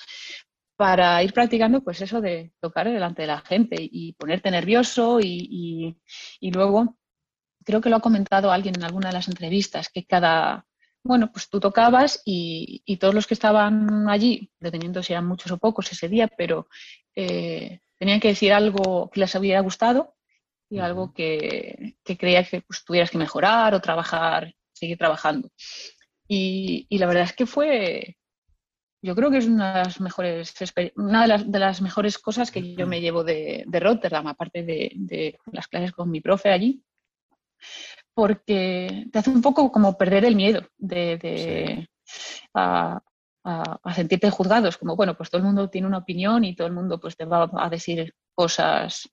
para ir practicando pues eso de tocar delante de la gente y ponerte nervioso y, luego creo que lo ha comentado alguien en alguna de las entrevistas que cada bueno pues tú tocabas y, todos los que estaban allí dependiendo si eran muchos o pocos ese día pero eh, tenían que decir algo que les hubiera gustado y algo que, que creía que pues, tuvieras que mejorar o trabajar seguir trabajando. Y la verdad es que fue yo creo que es una de las mejores, una de las, mejores cosas que yo me llevo de, Rotterdam, aparte de, las clases con mi profe allí, porque te hace un poco como perder el miedo de, a, sentirte juzgados, como, bueno, pues todo el mundo tiene una opinión y todo el mundo pues te va a decir cosas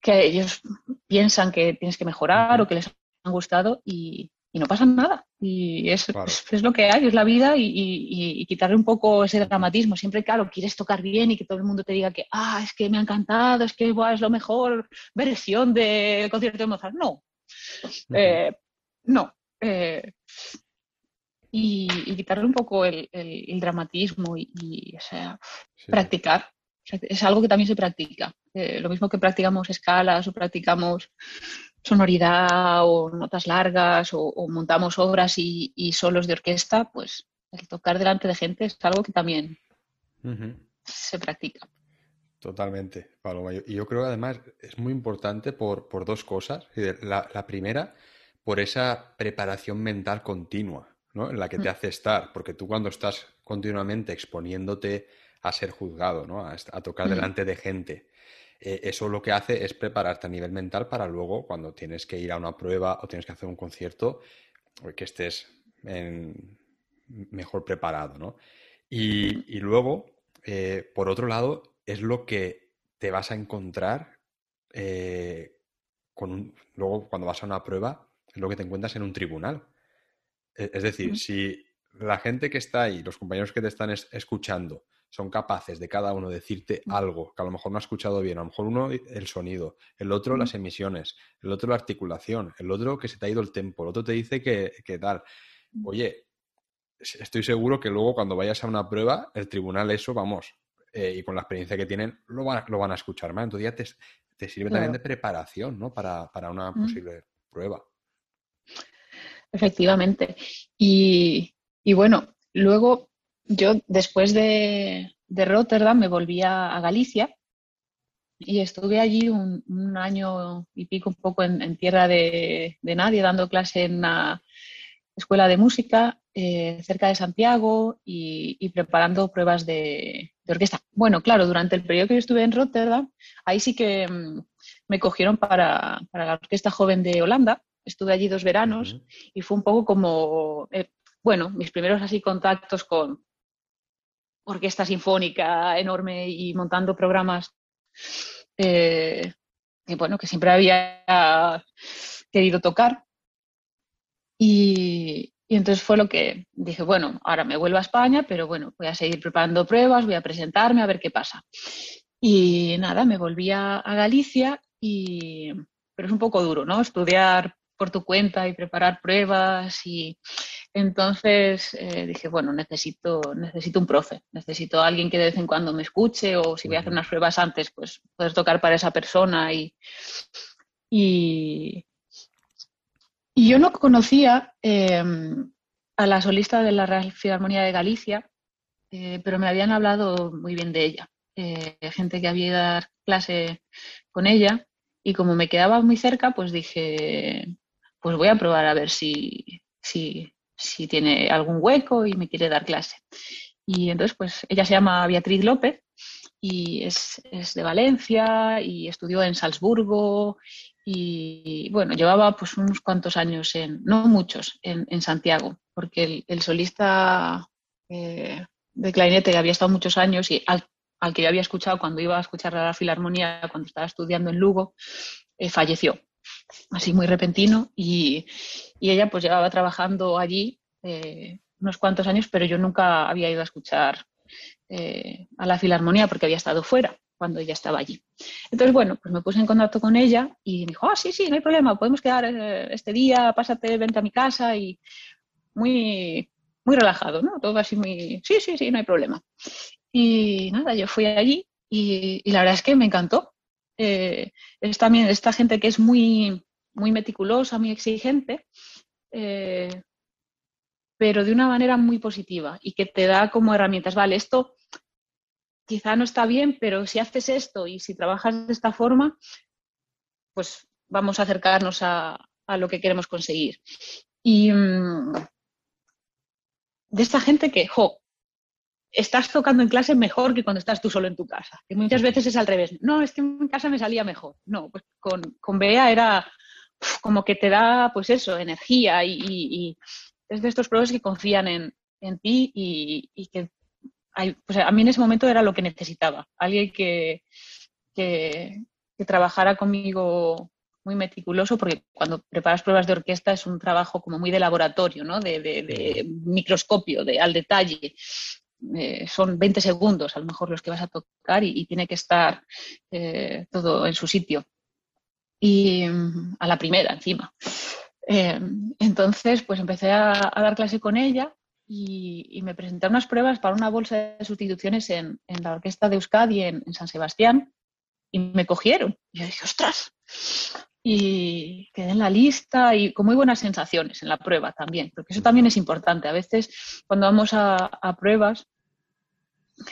que ellos piensan que tienes que mejorar o que les han gustado y, no pasa nada. Y es, es, lo que hay, es la vida y, quitarle un poco ese dramatismo. Siempre, claro, quieres tocar bien y que todo el mundo te diga que, ah, es que me ha encantado, es que es lo mejor versión del concierto de Mozart. No, eh, no. Eh, y, quitarle un poco el, dramatismo y, o sea, practicar. es algo que también se practica. Eh, lo mismo que practicamos escalas o practicamos sonoridad o notas largas o, montamos obras y, solos de orquesta, pues el tocar delante de gente es algo que también se practica. Totalmente, Paloma. Y yo creo que además es muy importante por, dos cosas. La, primera, por esa preparación mental continua, ¿no? En la que te mm. hace estar, porque tú cuando estás continuamente exponiéndote a ser juzgado, ¿no? A, tocar mm. delante de gente, eh, eso lo que hace es prepararte a nivel mental para luego, cuando tienes que ir a una prueba o tienes que hacer un concierto, eh, que estés mejor preparado, ¿no? Y, luego, eh, por otro lado, es lo que te vas a encontrar con luego cuando vas a una prueba, es lo que te encuentras en un tribunal. E, es decir, si la gente que está ahí, los compañeros que te están escuchando, son capaces de cada uno decirte mm. algo que a lo mejor no ha escuchado bien, a lo mejor uno el sonido, el otro las mm. emisiones, el otro la articulación, el otro que se te ha ido el tempo, el otro te dice que, tal. Mm. Oye, estoy seguro que luego cuando vayas a una prueba, el tribunal eso, vamos, eh, y con la experiencia que tienen, lo van, lo van a escuchar más. Entonces ya te, te sirve también de preparación, ¿no? Para, una posible prueba. Efectivamente. Y, y bueno, luego yo después de, Rotterdam me volví a, Galicia y estuve allí un, año y pico, un poco en, tierra de, nadie, dando clase en una escuela de música eh, cerca de Santiago y, preparando pruebas de, orquesta. Bueno, claro, durante el periodo que yo estuve en Rotterdam, ahí sí que mm, me cogieron para, la Orquesta Joven de Holanda. Estuve allí dos veranos y fue un poco como, eh, bueno, mis primeros así contactos con, orquesta sinfónica enorme y montando programas eh, que, bueno, que siempre había querido tocar. Y, entonces fue lo que dije, bueno, ahora me vuelvo a España, pero bueno, voy a seguir preparando pruebas, voy a presentarme a ver qué pasa. Y nada, me volví a, Galicia, y, pero es un poco duro, ¿no? Estudiar por tu cuenta y preparar pruebas y, entonces eh, dije, bueno, necesito, necesito un profe, necesito alguien que de vez en cuando me escuche o si voy a hacer unas pruebas antes, pues puedes tocar para esa persona. Y, y, yo no conocía em, a la solista de la Real Filarmonía de Galicia, eh, pero me habían hablado muy bien de ella. Eh, gente que había ido a dar clase con ella y como me quedaba muy cerca, pues dije, pues voy a probar a ver si, si, si tiene algún hueco y me quiere dar clase. Y entonces, pues ella se llama Beatriz López y es, de Valencia y estudió en Salzburgo y bueno, llevaba pues unos cuantos años en, no muchos, en, Santiago, porque el, solista eh, de clarinete que había estado muchos años y al, que yo había escuchado cuando iba a escuchar la filarmonía, cuando estaba estudiando en Lugo, eh, falleció así muy repentino y, ella pues llevaba trabajando allí eh, unos cuantos años, pero yo nunca había ido a escuchar eh, a la filarmonía porque había estado fuera cuando ella estaba allí. Entonces, bueno, pues me puse en contacto con ella y me dijo, ah, sí, sí, no hay problema, podemos quedar eh, este día, pásate, vente a mi casa y muy, muy relajado, ¿no? Todo así muy, sí, sí, sí, no hay problema. Y nada, yo fui allí y la verdad es que me encantó. Eh, es también esta gente que es muy, muy meticulosa, muy exigente, eh, pero de una manera muy positiva y que te da como herramientas, vale, esto quizá no está bien, pero si haces esto y si trabajas de esta forma, pues vamos a acercarnos a, lo que queremos conseguir. Y mm, de esta gente que, jo, estás tocando en clase mejor que cuando estás tú solo en tu casa. Que muchas veces es al revés. No, es que en casa me salía mejor. No, pues con, con Bea era como que te da, pues eso, energía y, es de estos profes que confían en, en ti y, que pues a mí en ese momento era lo que necesitaba, alguien que, que, trabajara conmigo muy meticuloso, porque cuando preparas pruebas de orquesta es un trabajo como muy de laboratorio, ¿no? de, microscopio, de al detalle. Eh, son 20 segundos a lo mejor los que vas a tocar y, tiene que estar eh, todo en su sitio. Y mm, a la primera, encima. Eh, entonces, pues empecé a, dar clase con ella y, me presenté unas pruebas para una bolsa de sustituciones en, la orquesta de Euskadi en, en, San Sebastián y me cogieron. Y yo dije, ostras. Y quedé en la lista y con muy buenas sensaciones en la prueba también, porque eso también es importante. A veces cuando vamos a, pruebas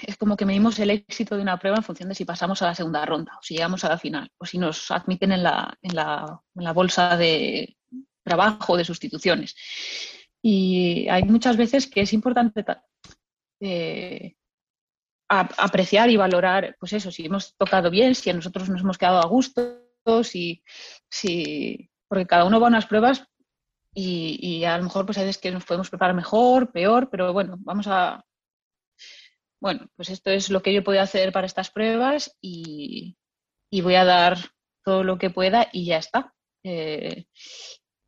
es como que medimos el éxito de una prueba en función de si pasamos a la segunda ronda o si llegamos a la final o si nos admiten en la, en la, en la bolsa de, trabajo, de sustituciones. Y hay muchas veces que es importante eh, apreciar y valorar, pues eso, si hemos tocado bien, si a nosotros nos hemos quedado a gusto, si, si porque cada uno va a unas pruebas y, a lo mejor pues hay veces que nos podemos preparar mejor, peor, pero bueno, vamos a, bueno, pues esto es lo que yo puedo hacer para estas pruebas y, voy a dar todo lo que pueda y ya está. Eh,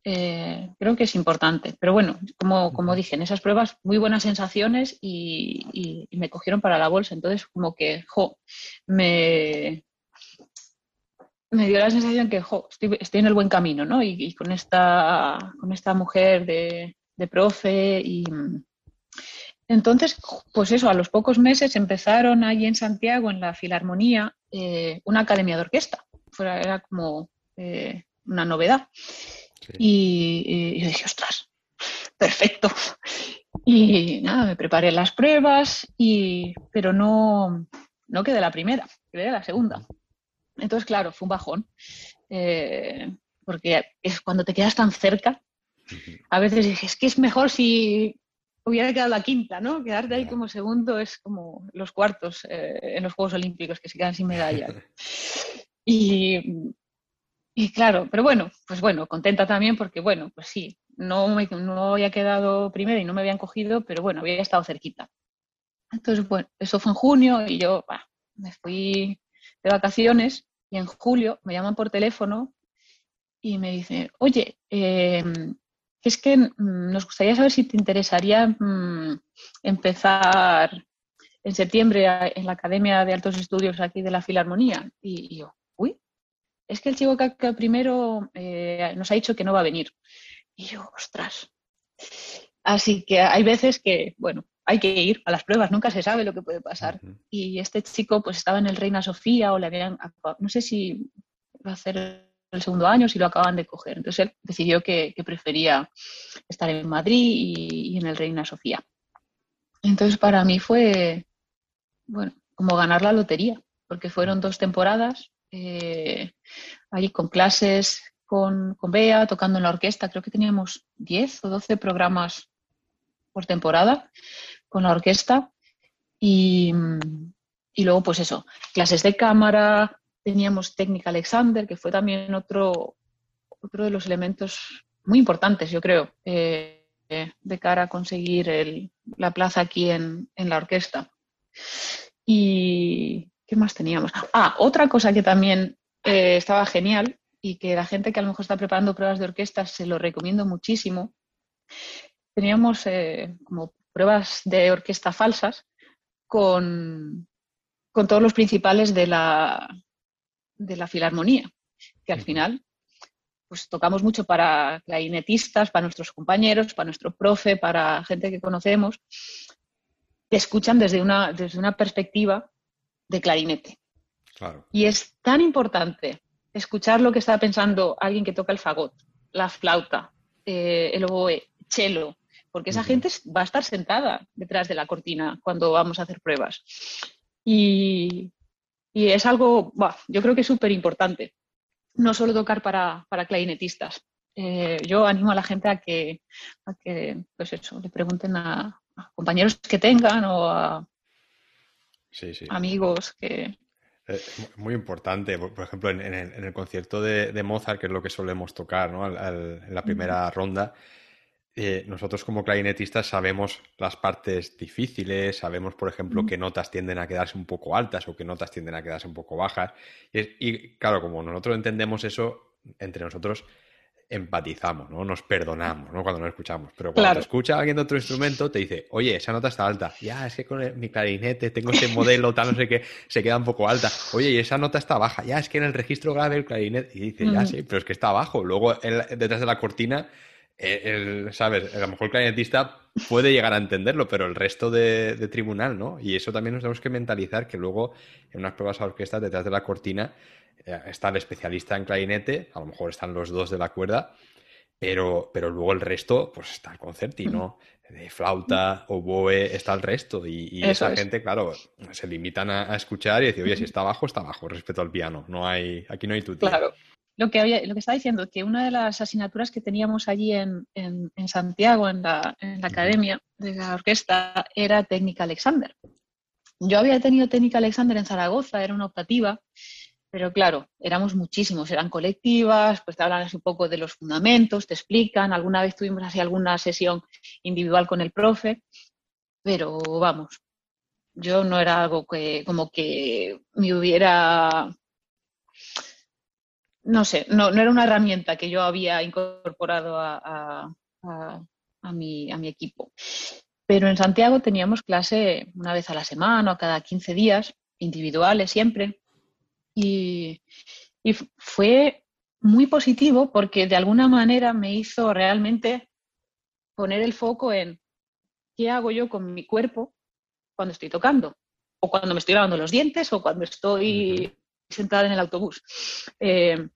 eh, creo que es importante. Pero bueno, como, como dije, en esas pruebas muy buenas sensaciones y, me cogieron para la bolsa. Entonces, como que, jo, me, me dio la sensación que, jo, estoy, en el buen camino, ¿no? Y, con, esta, con esta mujer de, profe y... Entonces, pues eso, a los pocos meses empezaron allí en Santiago, en la Filarmonía, eh, una academia de orquesta. Era como eh, una novedad. Y, yo dije, ostras, perfecto. Y nada, me preparé las pruebas, y, pero no, no quedé la primera, quedé la segunda. Entonces, claro, fue un bajón, eh, porque es cuando te quedas tan cerca, a veces dije, es que es mejor si hubiera quedado la quinta, ¿no? Quedarte ahí como segundo es como los cuartos eh, en los Juegos Olímpicos que se quedan sin medalla. Y, y claro, pero bueno, pues bueno, contenta también porque, bueno, pues sí, no, me, no había quedado primero y no me habían cogido, pero bueno, había estado cerquita. Entonces, bueno, eso fue en junio y yo me fui de vacaciones y en julio me llaman por teléfono y me dicen, oye, eh, es que nos gustaría saber si te interesaría mm, empezar en septiembre en la Academia de Altos Estudios aquí de la Filarmonía. y yo, es que el chico que primero eh, nos ha dicho que no va a venir. Y yo, ostras. Así que hay veces que, bueno, hay que ir a las pruebas, nunca se sabe lo que puede pasar. Y este chico pues estaba en el Reina Sofía o le habían, no sé si va a hacer el segundo año, si lo acaban de coger. Entonces él decidió que, prefería estar en Madrid y, en el Reina Sofía. Entonces para mí fue, bueno, como ganar la lotería, porque fueron dos temporadas eh, ahí con clases con, con Bea, tocando en la orquesta. Creo que teníamos 10 o 12 programas por temporada con la orquesta. Y, luego, pues eso, clases de cámara, teníamos técnica Alexander, que fue también otro, otro de los elementos muy importantes, yo creo, eh, de cara a conseguir la plaza aquí en, en, la orquesta. Y, ¿Qué más teníamos? Ah, otra cosa que también eh, estaba genial y que la gente que a lo mejor está preparando pruebas de orquesta se lo recomiendo muchísimo. Teníamos eh, como pruebas de orquesta falsas con, con todos los principales de la, de la filarmonía, que al final pues tocamos mucho para clarinetistas, para nuestros compañeros, para nuestro profe, para gente que conocemos, que escuchan desde una, desde una perspectiva de clarinete. Y es tan importante escuchar lo que está pensando alguien que toca el fagot, la flauta, eh, el oboe, cello, porque esa gente va a estar sentada detrás de la cortina cuando vamos a hacer pruebas. Y, es algo, yo creo que es súper importante, no solo tocar para, clarinetistas. Eh, yo animo a la gente a que, que pues eso, le pregunten a compañeros que tengan o a amigos que... Eh, muy importante, por ejemplo, en, el, concierto de, Mozart, que es lo que solemos tocar ¿no? en la primera ronda, eh, nosotros como clarinetistas sabemos las partes difíciles, sabemos, por ejemplo, qué notas tienden a quedarse un poco altas o qué notas tienden a quedarse un poco bajas. Y, claro, como nosotros entendemos eso, entre nosotros empatizamos, ¿no? Nos perdonamos, ¿no? Cuando nos escuchamos. Pero cuando te escucha alguien de otro instrumento, te dice, oye, esa nota está alta. Ya, es que con mi clarinete tengo este modelo, tal, no sé qué, se queda un poco alta. Oye, y esa nota está baja. Ya, es que en el registro grave el clarinete. Y dice, ya, sí, pero es que está abajo. Luego, detrás de la cortina el, ¿sabes? A lo mejor el clarinetista puede llegar a entenderlo, pero el resto de, tribunal, ¿no? Y eso también nos tenemos que mentalizar que luego en unas pruebas a orquesta detrás de la cortina eh, está el especialista en clarinete, a lo mejor están los dos de la cuerda, pero, pero luego el resto, pues está el concertino, de flauta, oboe, está el resto. Y, esa gente, claro, se limitan a, escuchar y decir, oye, si está abajo, está abajo, respecto al piano. No hay, aquí no hay tu Claro lo que, estaba diciendo, que una de las asignaturas que teníamos allí en, Santiago, en la, academia de la orquesta, era técnica Alexander. Yo había tenido técnica Alexander en Zaragoza, era una optativa, pero claro, éramos muchísimos, eran colectivas, pues te hablan así un poco de los fundamentos, te explican, alguna vez tuvimos así alguna sesión individual con el profe, pero vamos, yo no era algo que como que me hubiera no sé, no, era una herramienta que yo había incorporado a, mi, equipo. Pero en Santiago teníamos clase una vez a la semana o cada 15 días, individuales siempre. Y, y fue muy positivo porque de alguna manera me hizo realmente poner el foco en qué hago yo con mi cuerpo cuando estoy tocando, o cuando me estoy lavando los dientes, o cuando estoy sentada en el autobús. Eh,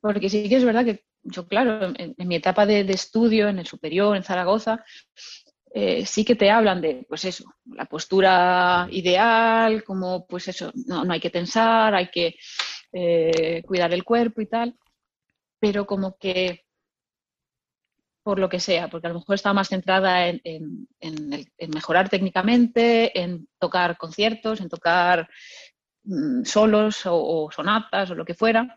porque sí que es verdad que yo, claro, en, mi etapa de, estudio, en el superior, en Zaragoza, eh, sí que te hablan de, pues eso, la postura ideal, como, pues eso, no, hay que tensar, hay que eh, cuidar el cuerpo y tal, pero como que por lo que sea, porque a lo mejor estaba más centrada en, mejorar técnicamente, en tocar conciertos, en tocar mm, solos o, sonatas o lo que fuera,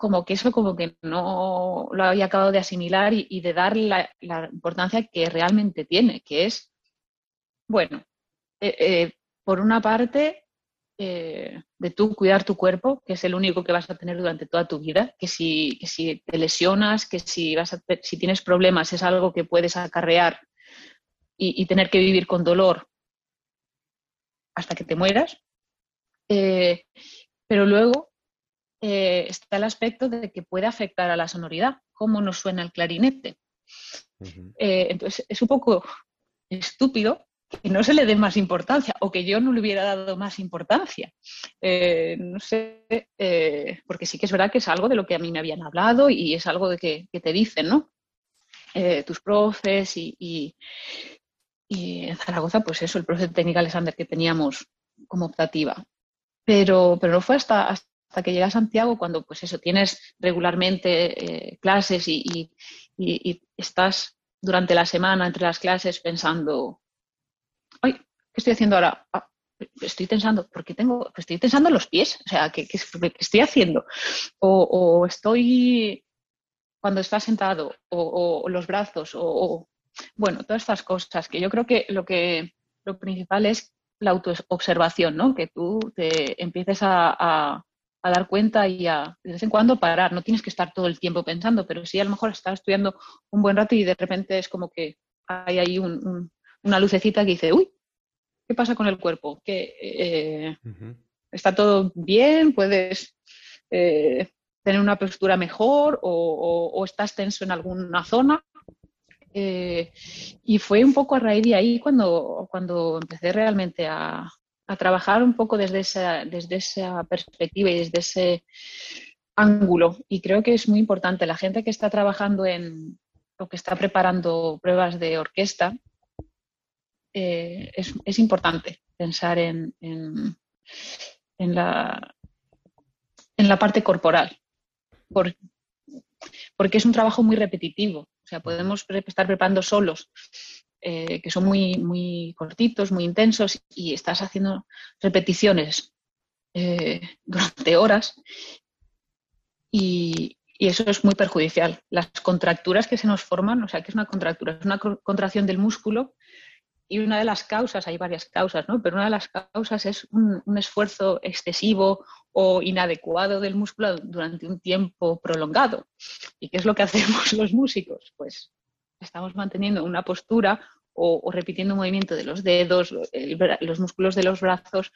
como que eso como que no lo había acabado de asimilar y, de dar la, importancia que realmente tiene, que es, bueno, eh, eh, por una parte, eh, de tú cuidar tu cuerpo, que es el único que vas a tener durante toda tu vida, que si, si te lesionas, que si, vas a, si tienes problemas es algo que puedes acarrear y, tener que vivir con dolor hasta que te mueras. pero luego eh, está el aspecto de que puede afectar a la sonoridad, cómo nos suena el clarinete. Eh, entonces, es un poco estúpido que no se le dé más importancia o que yo no le hubiera dado más importancia. Eh, no sé, porque sí que es verdad que es algo de lo que a mí me habían hablado y es algo de que, te dicen, ¿no? tus profes y, en Zaragoza, pues eso, el profe de técnica Alexander que teníamos como optativa. Pero, pero no fue hasta, hasta que llega a Santiago, cuando pues eso, tienes regularmente eh, clases y, estás durante la semana entre las clases pensando, ay, ¿qué estoy haciendo ahora? Ah, estoy pensando, porque tengo, estoy pensando los pies, o sea, ¿qué, estoy haciendo? O, estoy cuando estás sentado, o, los brazos, o, bueno, todas estas cosas, que yo creo que lo que lo principal es la autoobservación, ¿no? Que tú te empieces a dar cuenta y a de vez en cuando parar. No tienes que estar todo el tiempo pensando, pero sí a lo mejor estar estudiando un buen rato y de repente es como que hay ahí una lucecita que dice, uy, ¿qué pasa con el cuerpo? ¿Que, eh, ¿Está todo bien? ¿Puedes eh, tener una postura mejor o, estás tenso en alguna zona? Eh, y fue un poco a raíz de ahí cuando, cuando empecé realmente a, a trabajar un poco desde esa, desde esa perspectiva y desde ese ángulo. Y creo que es muy importante. La gente que está trabajando en o que está preparando pruebas de orquesta, eh, es, importante pensar en, en, la, en la parte corporal, porque es un trabajo muy repetitivo. O sea, podemos estar preparando solos eh, que son muy, muy cortitos, muy intensos y estás haciendo repeticiones eh, durante horas y, eso es muy perjudicial. Las contracturas que se nos forman, o sea, que es una contractura, es una contracción del músculo y una de las causas, hay varias causas, ¿no? Pero una de las causas es un, esfuerzo excesivo o inadecuado del músculo durante un tiempo prolongado. ¿Y qué es lo que hacemos los músicos? Pues estamos manteniendo una postura o, repitiendo un movimiento de los dedos, los músculos de los brazos,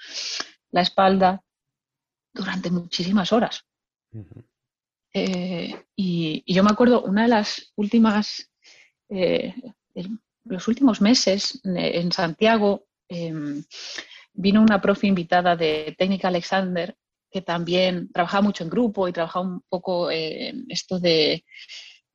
la espalda, durante muchísimas horas. Eh, y, yo me acuerdo, una de las últimas, eh, los últimos meses en Santiago, em, vino una profe invitada de Técnica Alexander que también trabajaba mucho en grupo y trabajaba un poco esto de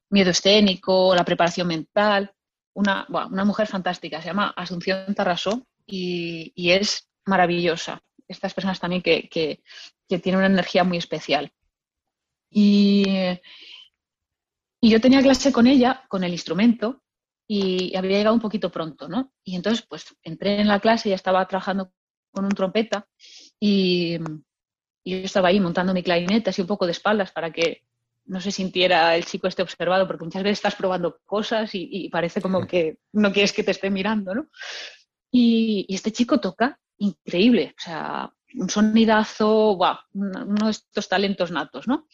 miedo escénico, la preparación mental. Una, una mujer fantástica, se llama Asunción Tarrasó y, es maravillosa. Estas personas también que, que, tienen una energía muy especial. Y, y yo tenía clase con ella, con el instrumento, y había llegado un poquito pronto, ¿no? Y entonces, pues entré en la clase y estaba trabajando con un trompeta y, yo estaba ahí montando mi clarinete así un poco de espaldas para que no se sintiera el chico este observado, porque muchas veces estás probando cosas y, parece como que no quieres que te esté mirando, ¿no? Y, este chico toca increíble, o sea, un sonidazo, wow, uno de estos talentos natos, ¿no?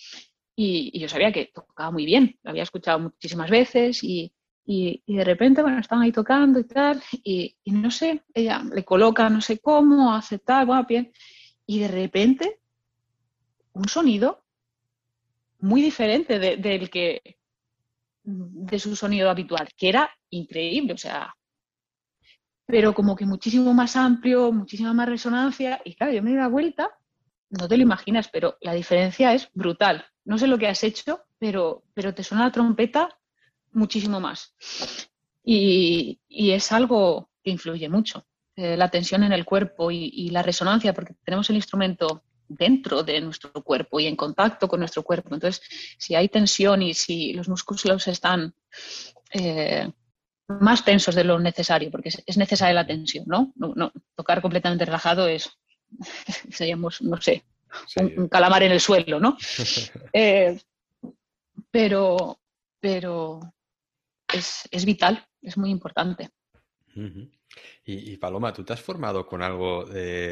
Y, yo sabía que tocaba muy bien, lo había escuchado muchísimas veces y, y, de repente, bueno, estaban ahí tocando y tal, y, no sé, ella le coloca no sé cómo, hace tal, bien, y de repente un sonido muy diferente del que de su sonido habitual, que era increíble, o sea, pero como que muchísimo más amplio, muchísima más resonancia, y claro, yo me di la vuelta, no te lo imaginas, pero la diferencia es brutal. No sé lo que has hecho, pero, pero te suena la trompeta muchísimo más. Y, es algo que influye mucho. Eh, la tensión en el cuerpo y, la resonancia, porque tenemos el instrumento dentro de nuestro cuerpo y en contacto con nuestro cuerpo. Entonces, si hay tensión y si los músculos están eh, más tensos de lo necesario, porque es, necesaria la tensión, ¿no? ¿no? Tocar completamente relajado es, seríamos, no sé, un, calamar en el suelo, ¿no? Eh, pero, pero es, vital, es muy importante. Y, Paloma, ¿tú te has formado con algo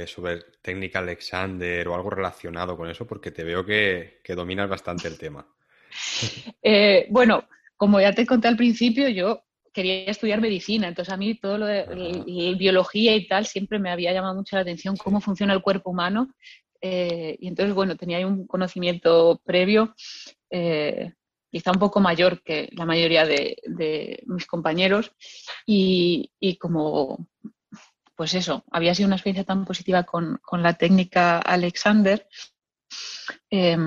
sobre técnica Alexander o algo relacionado con eso? Porque te veo que, dominas bastante el tema. Eh, bueno, como ya te conté al principio, yo quería estudiar medicina, entonces a mí todo lo de biología y tal siempre me había llamado mucho la atención cómo funciona el cuerpo humano. Eh, y entonces, bueno, tenía un conocimiento previo eh, quizá un poco mayor que la mayoría de, mis compañeros y, como, pues eso, había sido una experiencia tan positiva con, la técnica Alexander. Em,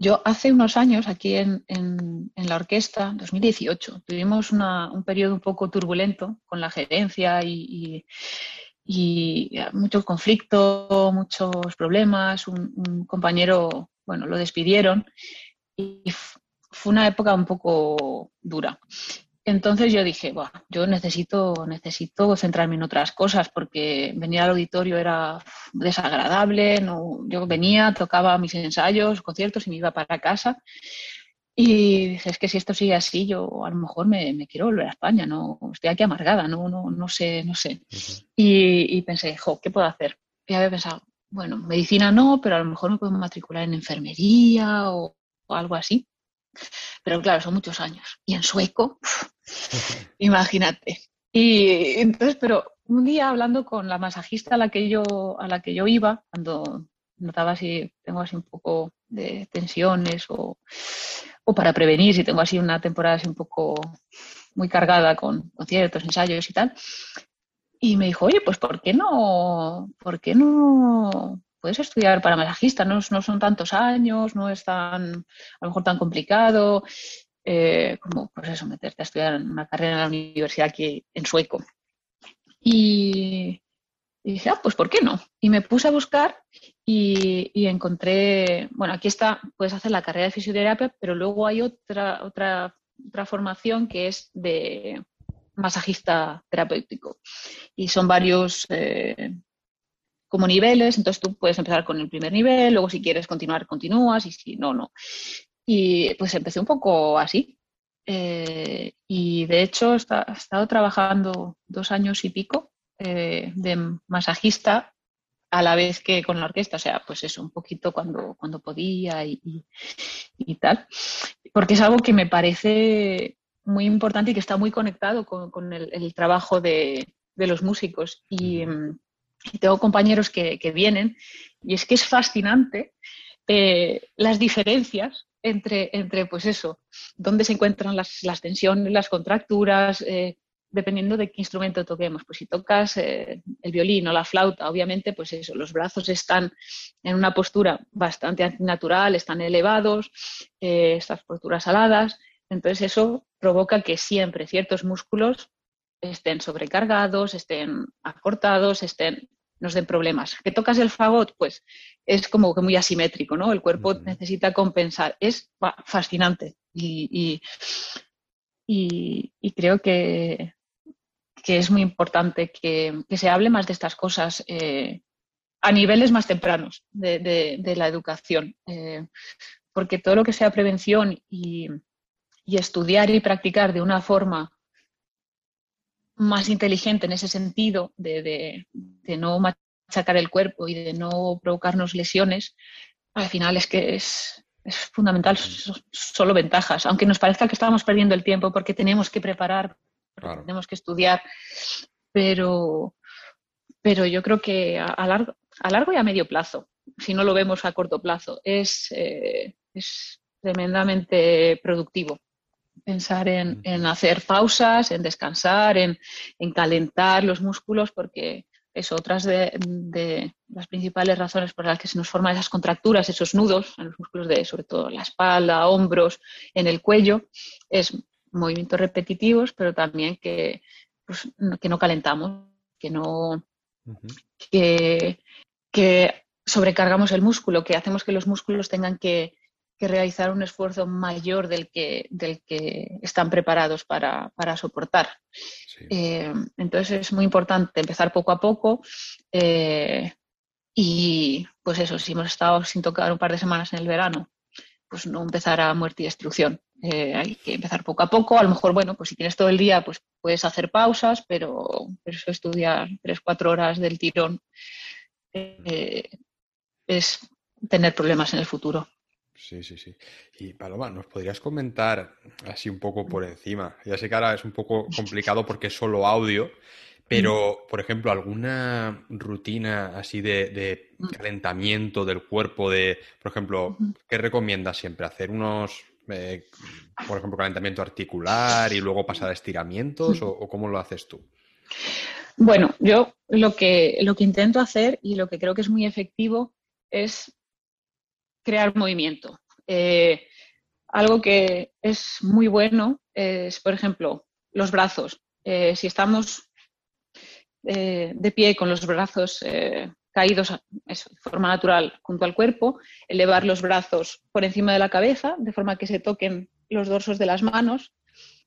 yo hace unos años aquí en, la orquesta, 2018, tuvimos un periodo un poco turbulento con la gerencia y, mucho conflicto, muchos problemas. Un, un, compañero, bueno, lo despidieron y fue una época un poco dura. Entonces yo dije, bueno, yo necesito, necesito centrarme en otras cosas porque venir al auditorio era desagradable, no, yo venía, tocaba mis ensayos, conciertos y me iba para casa. Y dije, es que si esto sigue así, yo a lo mejor me, quiero volver a España, no estoy aquí amargada, no, no, no sé, no sé. y, pensé, jo, ¿qué puedo hacer? Y había pensado, bueno, medicina no, pero a lo mejor me puedo matricular en enfermería o algo así. Pero claro, son muchos años. Y en sueco, imagínate. Y entonces, pero un día hablando con la masajista a la que yo, a la que yo iba, cuando notaba si tengo así un poco de tensiones o, o para prevenir si tengo así una temporada así un poco muy cargada con conciertos, ensayos y tal. Y me dijo, oye, pues ¿por qué no, por qué no puedes estudiar para masajista, no, no, son tantos años, no es tan, a lo mejor tan complicado, eh, como pues eso, meterte a estudiar una carrera en la universidad aquí en sueco. Y, dije, ah, pues ¿por qué no? Y me puse a buscar y, encontré, bueno, aquí está, puedes hacer la carrera de fisioterapia, pero luego hay otra, otra, otra formación que es de masajista terapéutico. Y son varios, eh, como niveles, entonces tú puedes empezar con el primer nivel, luego si quieres continuar, continúas y si no, no. Y pues empecé un poco así. Eh, y de hecho he estado trabajando dos años y pico eh, de masajista a la vez que con la orquesta, o sea, pues eso, un poquito cuando, cuando podía y, tal, porque es algo que me parece muy importante y que está muy conectado con, el, trabajo de, los músicos. Y, tengo compañeros que, vienen y es que es fascinante eh, las diferencias entre, entre, pues eso, dónde se encuentran las, tensiones, las contracturas, eh, dependiendo de qué instrumento toquemos. Pues si tocas eh, el violín o la flauta, obviamente, pues eso, los brazos están en una postura bastante natural, están elevados, estas posturas aladas. Entonces eso provoca que siempre ciertos músculos estén sobrecargados, estén acortados, estén nos den problemas. Que tocas el fagot, pues es como que muy asimétrico, ¿no? El cuerpo necesita compensar. Es fascinante y, y, creo que, que es muy importante que, se hable más de estas cosas eh, a niveles más tempranos de, la educación, eh, porque todo lo que sea prevención y, estudiar y practicar de una forma más inteligente en ese sentido, de, no machacar el cuerpo y de no provocarnos lesiones, al final es que es, es fundamental, solo ventajas, aunque nos parezca que estamos perdiendo el tiempo porque tenemos que preparar tenemos que estudiar, pero, pero yo creo que a, largo, a largo y a medio plazo, si no lo vemos a corto plazo, es, eh, es tremendamente productivo. Pensar en, hacer pausas, en descansar, en, calentar los músculos, porque es otras de, las principales razones por las que se nos forman esas contracturas, esos nudos en los músculos de, sobre todo, la espalda, hombros, en el cuello, es movimientos repetitivos, pero también que, pues, que no calentamos, que no que, sobrecargamos el músculo, que hacemos que los músculos tengan que, realizar un esfuerzo mayor del que, del que están preparados para, soportar. Eh, entonces es muy importante empezar poco a poco. Eh, y pues eso, si hemos estado sin tocar un par de semanas en el verano, pues no empezar a muerte y destrucción. Eh, hay que empezar poco a poco. A lo mejor, bueno, pues si tienes todo el día, pues puedes hacer pausas, pero, eso estudiar tres, cuatro horas del tirón es tener problemas en el futuro. Sí, sí, sí. Y Paloma, ¿nos podrías comentar así un poco por encima? Ya sé que ahora es un poco complicado porque es solo audio, pero, por ejemplo, alguna rutina así de, mm. calentamiento del cuerpo, de, por ejemplo, ¿qué recomiendas siempre? ¿Hacer unos eh, por ejemplo, calentamiento articular y luego pasar a estiramientos o, cómo lo haces tú? Bueno, yo lo que, lo que intento hacer y lo que creo que es muy efectivo es crear movimiento. Eh, algo que es muy bueno es, por ejemplo, los brazos. Eh, si estamos de pie con los brazos caídos de forma natural junto al cuerpo, elevar los brazos por encima de la cabeza, de forma que se toquen los dorsos de las manos,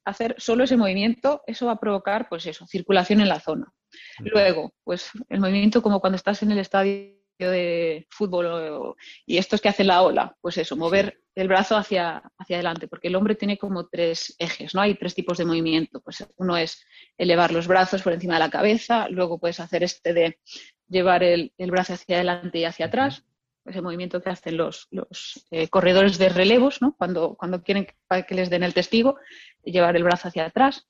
hacer solo ese movimiento, eso va a provocar, pues eso, circulación en la zona. Luego, pues el movimiento como cuando estás en el estadio de fútbol y estos que hacen la ola, pues eso, mover el brazo hacia, hacia adelante, porque el hombre tiene como tres ejes, ¿no? Hay tres tipos de movimiento. Pues uno es elevar los brazos por encima de la cabeza, luego puedes hacer este de llevar el, brazo hacia adelante y hacia atrás, ese movimiento que hacen los, eh, corredores de relevos, ¿no? Cuando, cuando quieren que, les den el testigo, llevar el brazo hacia atrás.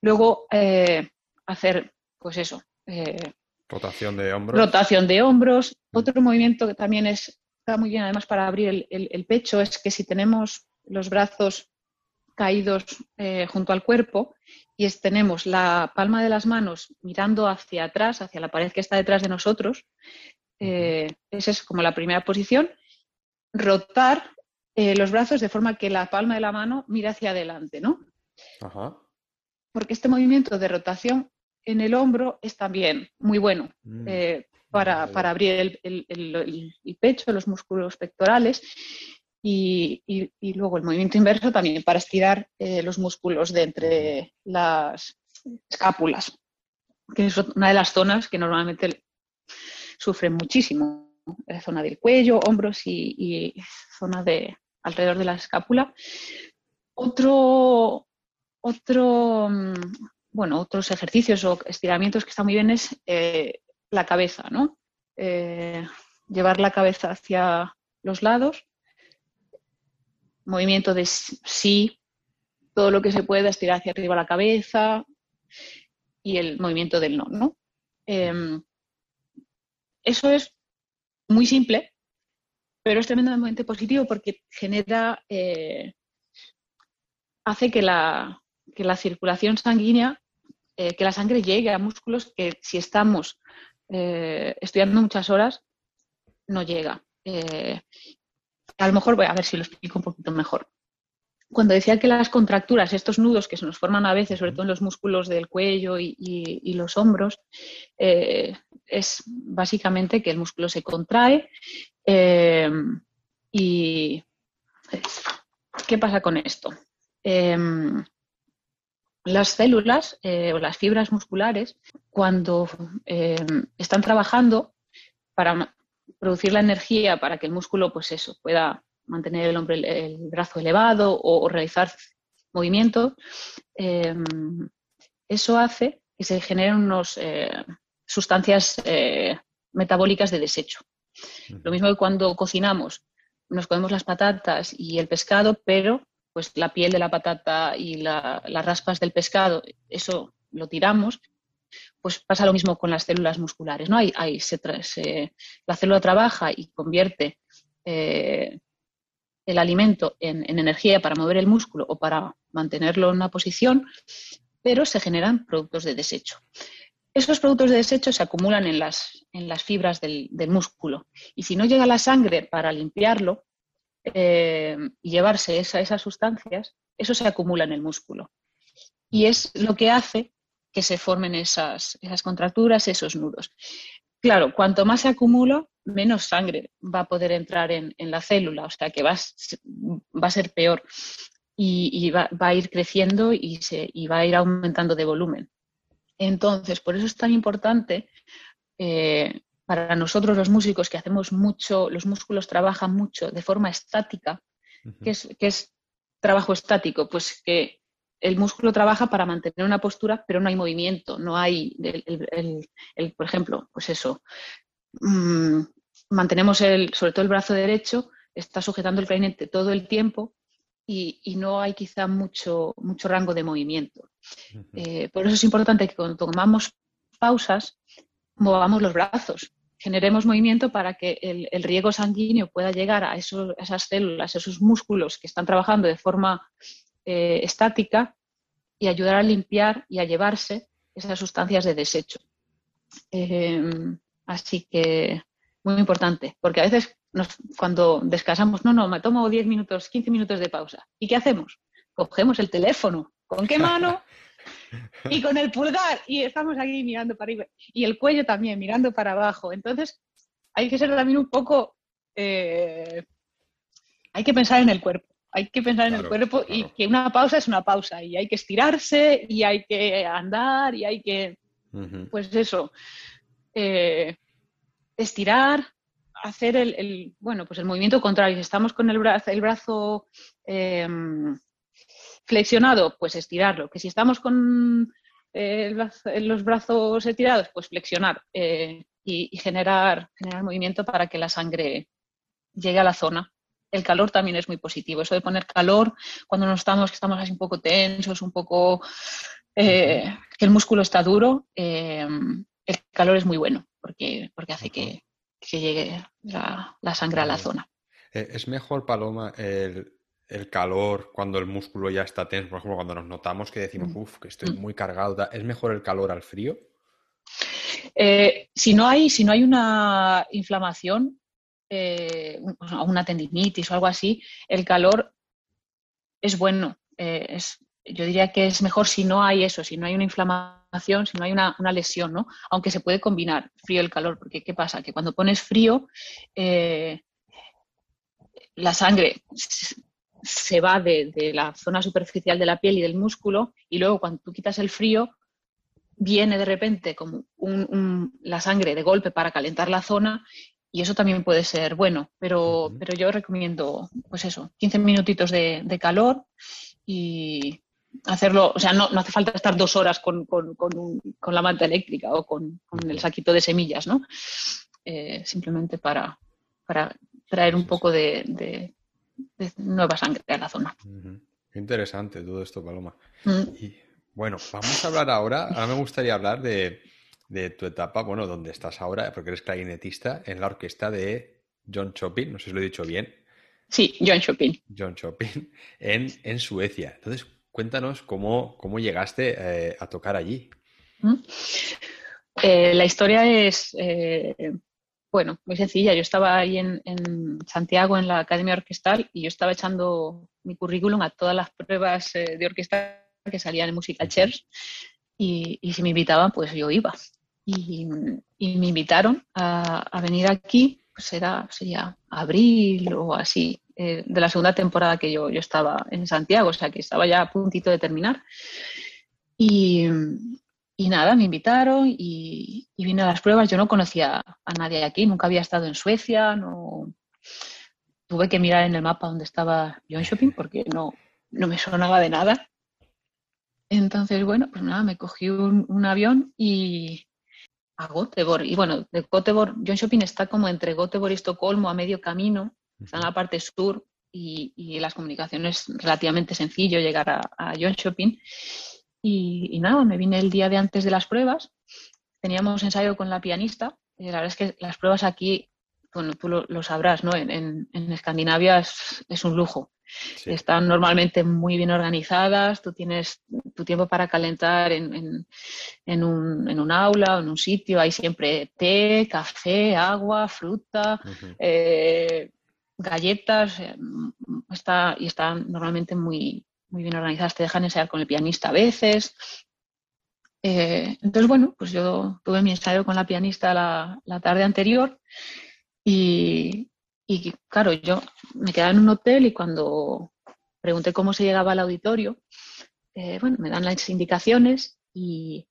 Luego eh, hacer, pues eso, eh, Rotación de hombros. Rotación de hombros. Mm. Otro movimiento que también es, está muy bien además para abrir el, pecho es que si tenemos los brazos caídos eh, junto al cuerpo y tenemos la palma de las manos mirando hacia atrás, hacia la pared que está detrás de nosotros, eh, esa es como la primera posición. Rotar eh, los brazos de forma que la palma de la mano mira hacia adelante, ¿no? Ajá. Porque este movimiento de rotación en el hombro es también muy bueno mm. eh, para, abrir el, pecho, los músculos pectorales y, luego el movimiento inverso también para estirar eh, los músculos de entre las escápulas, que es una de las zonas que normalmente sufren muchísimo, la zona del cuello, hombros y, zona de alrededor de la escápula. Otro, otro, mm, bueno, otros ejercicios o estiramientos que están muy bien es eh, la cabeza, ¿no? Eh, llevar la cabeza hacia los lados, movimiento de sí, todo lo que se pueda estirar hacia arriba la cabeza y el movimiento del no, ¿no? Em, eso es muy simple, pero es tremendamente positivo porque genera, eh, hace que la, que la circulación sanguínea, eh, que la sangre llegue a músculos que si estamos eh, estudiando muchas horas, no llega. a lo mejor voy a ver si lo explico un poquito mejor cuando decía que las contracturas, estos nudos que se nos forman a veces, sobre todo en los músculos del cuello y, los hombros, eh, es básicamente que el músculo se contrae eh, y ¿qué pasa con esto? Las células eh, o las fibras musculares, cuando em, están trabajando para producir la energía para que el músculo, pues eso, pueda mantener el, hombre, el, brazo elevado o, realizar movimientos, em, eso hace que se generen unas eh, sustancias eh, metabólicas de desecho. Lo mismo que cuando cocinamos, nos comemos las patatas y el pescado, pero pues la piel de la patata y las raspas del pescado, eso lo tiramos, pues pasa lo mismo con las células musculares. ¿no? Hay, la célula trabaja y convierte eh, el alimento en, energía para mover el músculo o para mantenerlo en una posición, pero se generan productos de desecho. Esos productos de desecho se acumulan en las, en las fibras del, músculo y si no llega la sangre para limpiarlo eh, llevarse esas sustancias, eso se acumula en el músculo. Y es lo que hace que se formen esas, esas contracturas, esos nudos. Claro, cuanto más se acumula, menos sangre va a poder entrar en, la célula, o sea que va, a ser peor y, va, a ir creciendo y, se, va a ir aumentando de volumen. Entonces, por eso es tan importante eh, para nosotros los músicos que hacemos mucho, los músculos trabajan mucho de forma estática, que es trabajo estático? Pues que el músculo trabaja para mantener una postura, pero no hay movimiento, no hay, el, por ejemplo, pues eso, mm, mantenemos el, sobre todo el brazo derecho, está sujetando el clarinete todo el tiempo y, no hay quizá mucho, mucho rango de movimiento. Eh, por eso es importante que cuando tomamos pausas, movamos los brazos, generemos movimiento para que el, riego sanguíneo pueda llegar a, esas células, esos músculos que están trabajando de forma eh, estática y ayudar a limpiar y a llevarse esas sustancias de desecho. Em, así que muy importante, porque a veces cuando descansamos, no, no, me tomo 10 minutos, 15 minutos de pausa. ¿Y qué hacemos? Cogemos el teléfono. ¿Con qué mano? y con el pulgar. Y estamos aquí mirando para arriba. Y el cuello también, mirando para abajo. Entonces, hay que ser también un poco... Eh, hay que pensar en el cuerpo hay que pensar en el cuerpo y que una pausa es una pausa y hay que estirarse y hay que andar y hay que, pues eso, eh, estirar, hacer el, bueno, pues el movimiento contrario. Si estamos con el brazo, el brazo em, flexionado, pues estirarlo. Que si estamos con eh, los brazos estirados, pues flexionar eh, y, generar, generar movimiento para que la sangre llegue a la zona el calor también es muy positivo. Eso de poner calor cuando no estamos, que estamos así un poco tensos, un poco eh, que el músculo está duro, el calor es muy bueno porque, porque hace que, llegue la, sangre a la zona. ¿Es mejor, Paloma, el, calor cuando el músculo ya está tenso? Por ejemplo, cuando nos notamos que decimos, uff, que estoy mm. muy cargado, ¿es mejor el calor al frío? si, no hay, si no hay una inflamación, eh, una tendinitis o algo así, el calor es bueno. Eh, es, yo diría que es mejor si no hay eso, si no hay una inflamación, si no hay una, lesión, ¿no? Aunque se puede combinar frío y el calor, porque ¿qué pasa? Que cuando pones frío, eh, la sangre se va de, la zona superficial de la piel y del músculo y luego cuando tú quitas el frío, viene de repente como la sangre de golpe para calentar la zona eso también puede ser bueno, pero, pero yo recomiendo, pues eso, 15 minutitos de, de calor y hacerlo, o sea, no, no, hace falta estar dos horas con, con, con, con la manta eléctrica o con, el saquito de semillas, ¿no? Eh, simplemente para, para traer un poco de, de, nueva sangre a la zona. Interesante todo esto, Paloma. Mm. Y bueno, vamos a hablar ahora, ahora me gustaría hablar de, de tu etapa, bueno, donde estás ahora, porque eres clarinetista en la orquesta de John Chopin, no sé si lo he dicho bien. Sí, John Chopin. John Chopin, en, en Suecia. Entonces, cuéntanos cómo, cómo llegaste eh, a tocar allí. ¿Mm? Eh, la historia es, eh, bueno, muy sencilla. Yo estaba ahí en, Santiago, en la Academia Orquestal, y yo estaba echando mi currículum a todas las pruebas de orquesta que salían en Musical Chairs, y, si me invitaban, pues yo iba. Y, me invitaron a, venir aquí, pues era, sería abril o así, de la segunda temporada que yo, yo estaba en Santiago, o sea que estaba ya a puntito de terminar. Y, y nada, me invitaron y, vine a las pruebas. Yo no conocía a nadie aquí, nunca había estado en Suecia, no tuve que mirar en el mapa dónde estaba John Shopping porque no, no me sonaba de nada. Entonces, bueno, pues nada, me cogí un, avión y a Göteborg. Y bueno, de Göteborg, John Shopping está como entre Göteborg y Estocolmo, a medio camino, está en la parte sur y, las comunicaciones relativamente sencillo llegar a, a John Shopping. Y, nada, me vine el día de antes de las pruebas. Teníamos ensayo con la pianista. Y la verdad es que las pruebas aquí, bueno, tú lo, sabrás, ¿no? En, Escandinavia es, un lujo. Están normalmente muy bien organizadas, tú tienes tu tiempo para calentar en, un, aula o en un sitio, hay siempre té, café, agua, fruta, eh, galletas, eh, está, y están normalmente muy, muy bien organizadas, te dejan ensayar con el pianista a veces. Eh, entonces, bueno, pues yo tuve mi ensayo con la pianista la, tarde anterior y, claro, yo me quedaba en un hotel y cuando pregunté cómo se llegaba al auditorio, eh, bueno, me dan las indicaciones y,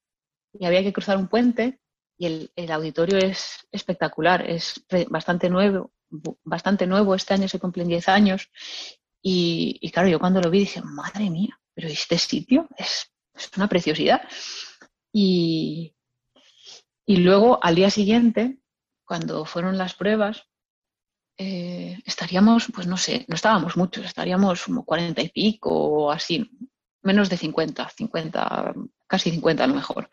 había que cruzar un puente y el, el, auditorio es espectacular, es bastante nuevo, bastante nuevo, este año se cumplen 10 años y, claro, yo cuando lo vi dije, madre mía, pero este sitio es, una preciosidad. Y, luego al día siguiente, cuando fueron las pruebas, eh, estaríamos, pues no sé, no estábamos muchos, estaríamos como cuarenta y pico o así, menos de cincuenta, cincuenta, casi cincuenta a lo mejor.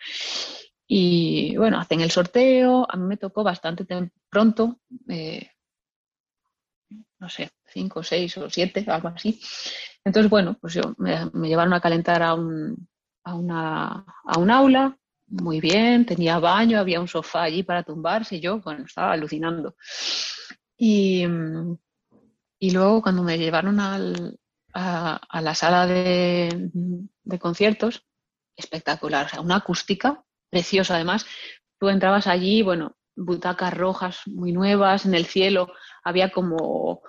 Y bueno, hacen el sorteo, a mí me tocó bastante pronto, eh, no sé, cinco, seis o siete, algo así. Entonces, bueno, pues yo me, llevaron a calentar a un, a, una, a un aula, muy bien, tenía baño, había un sofá allí para tumbarse y yo, bueno, estaba alucinando. Y, y luego cuando me llevaron al, a, la sala de, de, conciertos, espectacular, o sea, una acústica preciosa además. Tú entrabas allí, bueno, butacas rojas muy nuevas, en el cielo había como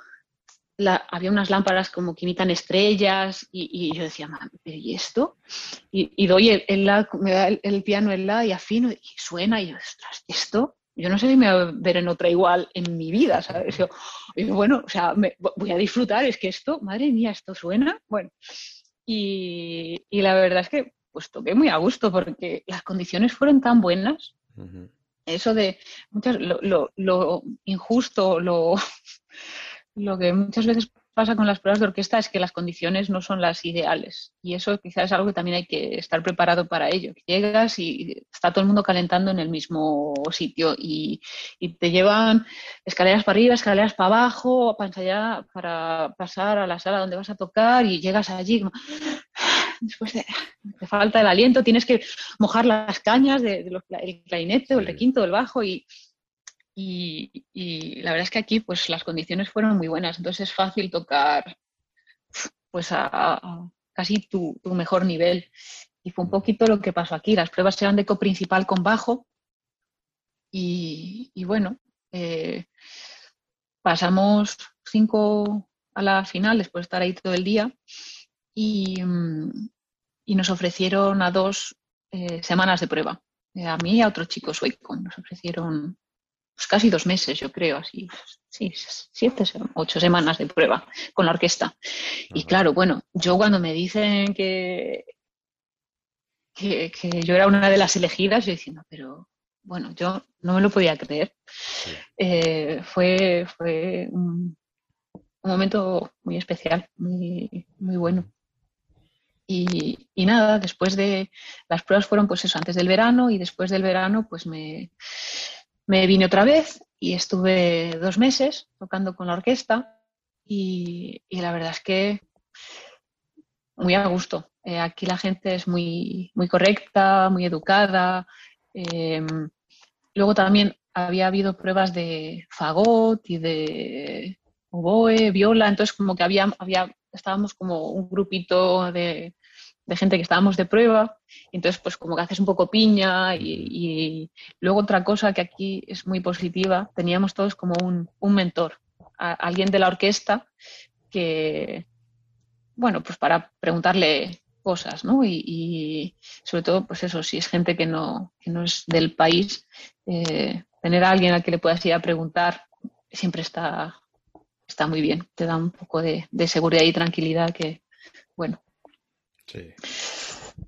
había unas lámparas como que imitan estrellas y, yo decía, ¿y esto? Y, doy el, me da el, piano en la y afino y suena y yo, ostras, ¿esto? Yo no sé si me voy a ver en otra igual en mi vida, ¿sabes? y bueno, o sea, voy a disfrutar, es que esto, madre mía, esto suena, bueno. Y, la verdad es que pues toqué muy a gusto porque las condiciones fueron tan buenas. Eso de muchas, lo, lo injusto, lo, lo que muchas veces pasa con las pruebas de orquesta es que las condiciones no son las ideales y eso quizás es algo que también hay que estar preparado para ello. Llegas y está todo el mundo calentando en el mismo sitio y, te llevan escaleras para arriba, escaleras para abajo, para ensayar, para pasar a la sala donde vas a tocar y llegas allí después de, te falta el aliento, tienes que mojar las cañas del de clarinete o el requinto del bajo y y, la verdad es que aquí pues las condiciones fueron muy buenas, entonces es fácil tocar pues a, casi tu, mejor nivel. Y fue un poquito lo que pasó aquí. Las pruebas eran de coprincipal con bajo. Y, bueno, eh, pasamos cinco a la final después de estar ahí todo el día y, mm, nos ofrecieron a dos eh, semanas de prueba. A mí y a otro chico sueco. Nos ofrecieron pues casi dos meses, yo creo, así, sí, siete, ocho semanas de prueba con la orquesta. Y claro, bueno, yo cuando me dicen que, que, yo era una de las elegidas, yo diciendo, pero bueno, yo no me lo podía creer. Eh, fue fue un, momento muy especial, muy, muy bueno. Y, nada, después de las pruebas fueron pues eso, antes del verano y después del verano pues me, me vine otra vez y estuve dos meses tocando con la orquesta y, la verdad es que muy a gusto. Eh, aquí la gente es muy, muy correcta, muy educada. Em, luego también había habido pruebas de fagot y de oboe, viola, entonces como que había, había estábamos como un grupito de, de gente que estábamos de prueba, y entonces pues como que haces un poco piña y, luego otra cosa que aquí es muy positiva, teníamos todos como un, mentor, alguien de la orquesta que, bueno, pues para preguntarle cosas, ¿no? Y, sobre todo, pues eso, si es gente que no, que no es del país, eh, tener a alguien al que le puedas ir a preguntar siempre está, está muy bien, te da un poco de, de seguridad y tranquilidad que, bueno,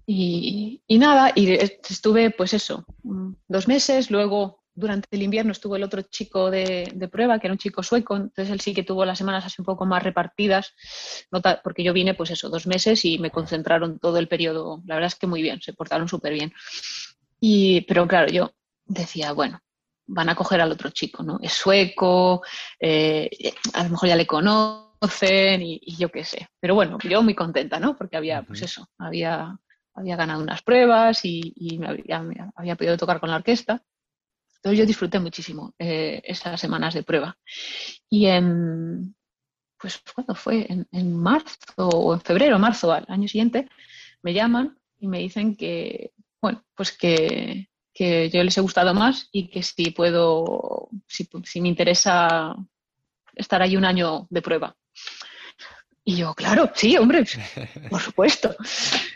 y, nada, y estuve pues eso, dos meses, luego durante el invierno estuvo el otro chico de, prueba, que era un chico sueco, entonces él sí que tuvo las semanas así un poco más repartidas, porque yo vine pues eso, dos meses y me concentraron todo el periodo, la verdad es que muy bien, se portaron súper bien. Y, pero claro, yo decía, bueno, van a coger al otro chico, ¿no? Es sueco, eh, a lo mejor ya le conozco y, yo qué sé. Pero bueno, yo muy contenta, ¿no? Porque había, pues eso, había, había ganado unas pruebas y, me había, podido tocar con la orquesta. Entonces yo disfruté muchísimo eh, esas semanas de prueba. Y en, pues, ¿cuándo fue? En, marzo o en febrero, marzo al año siguiente, me llaman y me dicen que, bueno, pues que, que yo les he gustado más y que si puedo, si, si me interesa estar ahí un año de prueba. Y yo, claro, sí, hombre, por supuesto.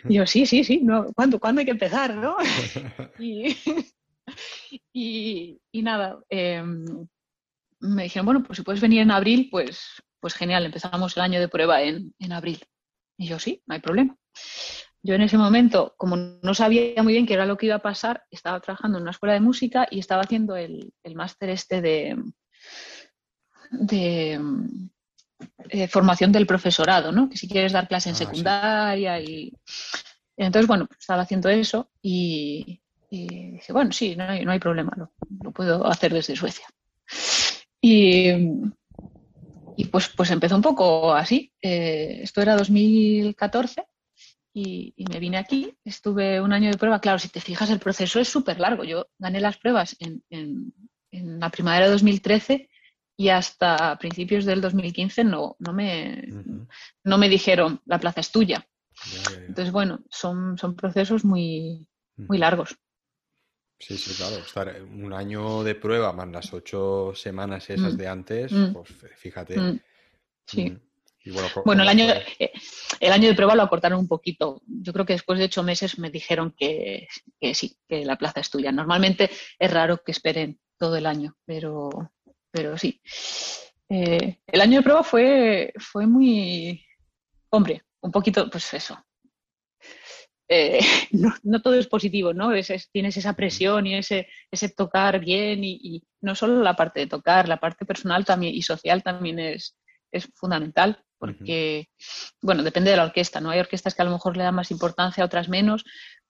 Y yo, sí, sí, sí, no, ¿cuándo, ¿cuándo hay que empezar, no? Y, y, nada, em, me dijeron, bueno, pues si puedes venir en abril, pues, pues genial, empezamos el año de prueba en, en abril. Y yo, sí, no hay problema. Yo en ese momento, como no sabía muy bien qué era lo que iba a pasar, estaba trabajando en una escuela de música y estaba haciendo el, el máster este de, de eh, formación del profesorado, ¿no? Que si quieres dar clase en ah, secundaria y... Entonces, bueno, pues estaba haciendo eso y, dije, bueno, sí, no hay, problema, lo, puedo hacer desde Suecia. Y, y pues, pues empezó un poco así. Eh, esto era 2014 y, me vine aquí. Estuve un año de prueba. Claro, si te fijas, el proceso es súper largo. Yo gané las pruebas en, en, en la primavera de 2013 y hasta principios del 2015 no, no, me, no me dijeron la plaza es tuya. Entonces, bueno, son, son procesos muy, muy largos. Sí, sí, claro. Estar un año de prueba más las ocho semanas esas mm. de antes, mm. pues fíjate. Mm. Sí. bueno, el, año, eh, el año de prueba lo acortaron un poquito. Yo creo que después de ocho meses me dijeron que, que sí, que la plaza es tuya. Normalmente es raro que esperen todo el año, pero, pero sí. Eh, el año de prueba fue, fue muy, hombre, un poquito, pues eso. Eh, no, todo es positivo, ¿no? tienes esa presión y ese, ese tocar bien y, no solo la parte de tocar, la parte personal también y social también es, es fundamental porque, bueno, depende de la orquesta, ¿no? Hay orquestas que a lo mejor le dan más importancia, otras menos,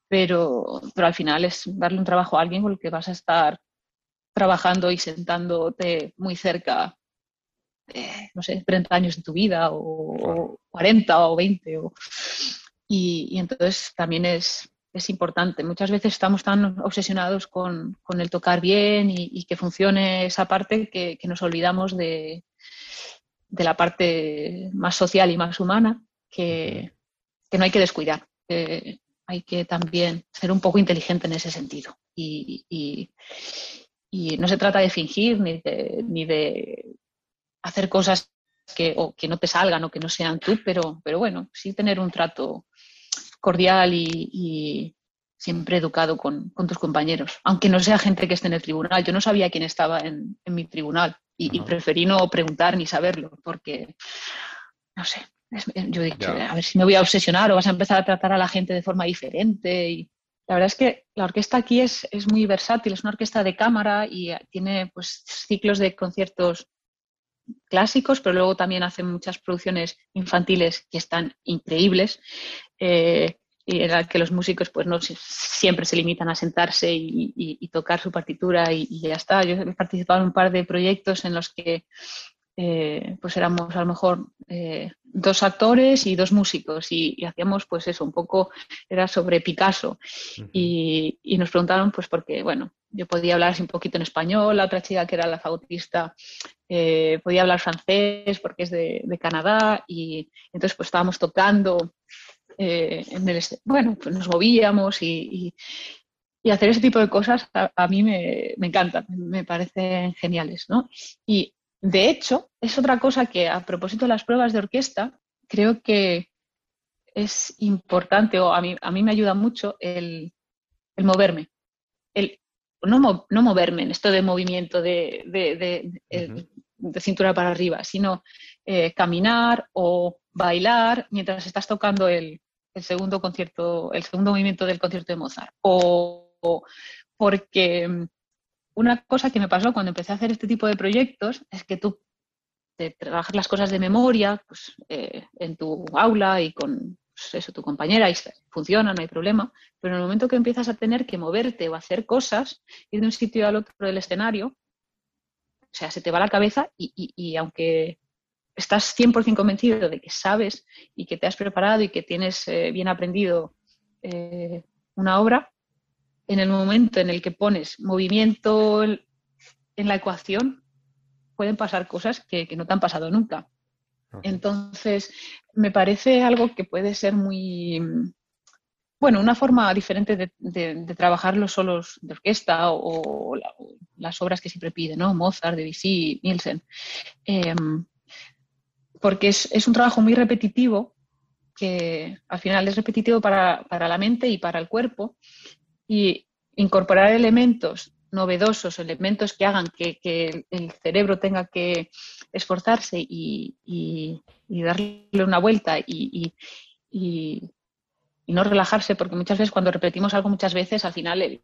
pero, pero al final es darle un trabajo a alguien con el que vas a estar trabajando y sentándote muy cerca, eh, no sé, 30 años de tu vida o, 40 o 20. y, entonces también es, es, importante. Muchas veces estamos tan obsesionados con, con el tocar bien y, que funcione esa parte que, nos olvidamos de, de, la parte más social y más humana que, que no hay que descuidar. hay que también ser un poco inteligente en ese sentido. y, y no se trata de fingir ni de, ni de hacer cosas que, o que no te salgan o que no sean tú, pero, pero bueno, sí tener un trato cordial y, siempre educado con, tus compañeros, aunque no sea gente que esté en el tribunal. Yo no sabía quién estaba en, mi tribunal y, preferí no preguntar ni saberlo, porque, no sé, yo he dicho, a ver si me voy a obsesionar o vas a empezar a tratar a la gente de forma diferente. Y la verdad es que la orquesta aquí es, es muy versátil, es una orquesta de cámara y tiene pues, ciclos de conciertos clásicos, pero luego también hace muchas producciones infantiles que están increíbles. Eh, y en la que los músicos pues no siempre se limitan a sentarse y, tocar su partitura y, ya está. Yo he participado en un par de proyectos en los que eh, pues éramos a lo mejor eh, dos actores y dos músicos y, hacíamos pues eso, un poco era sobre Picasso y, nos preguntaron pues porque, bueno, yo podía hablar así un poquito en español, la otra chica que era la fagotista eh, podía hablar francés porque es de, de Canadá y entonces pues estábamos tocando eh, bueno, pues nos movíamos y, hacer ese tipo de cosas a, mí me, me encantan, me parecen geniales, ¿no? Y de hecho, es otra cosa que a propósito de las pruebas de orquesta, creo que es importante o a mí, a mí me ayuda mucho el, moverme. El, no, no, moverme en esto de movimiento de, de, cintura para arriba, sino eh, caminar o bailar mientras estás tocando el, el segundo concierto, el segundo movimiento del concierto de Mozart. O, porque mm, una cosa que me pasó cuando empecé a hacer este tipo de proyectos es que tú te trabajas las cosas de memoria pues, eh, en tu aula y con pues, eso, tu compañera y funciona, no hay problema, pero en el momento que empiezas a tener que moverte o hacer cosas, ir de un sitio al otro del escenario, o sea, se te va la cabeza y aunque estás 100% convencido de que sabes y que te has preparado y que tienes eh, bien aprendido eh, una obra, en el momento en el que pones movimiento en la ecuación, pueden pasar cosas que, no te han pasado nunca. Entonces, me parece algo que puede ser muy, bueno, una forma diferente de, trabajar los solos de orquesta o, las obras que siempre pide, ¿no? Mozart, Debussy, Nielsen. Em, porque es, un trabajo muy repetitivo, que al final es repetitivo para, la mente y para el cuerpo, y incorporar elementos novedosos, elementos que hagan que, el cerebro tenga que esforzarse y, darle una vuelta y, no relajarse, porque muchas veces cuando repetimos algo muchas veces, al final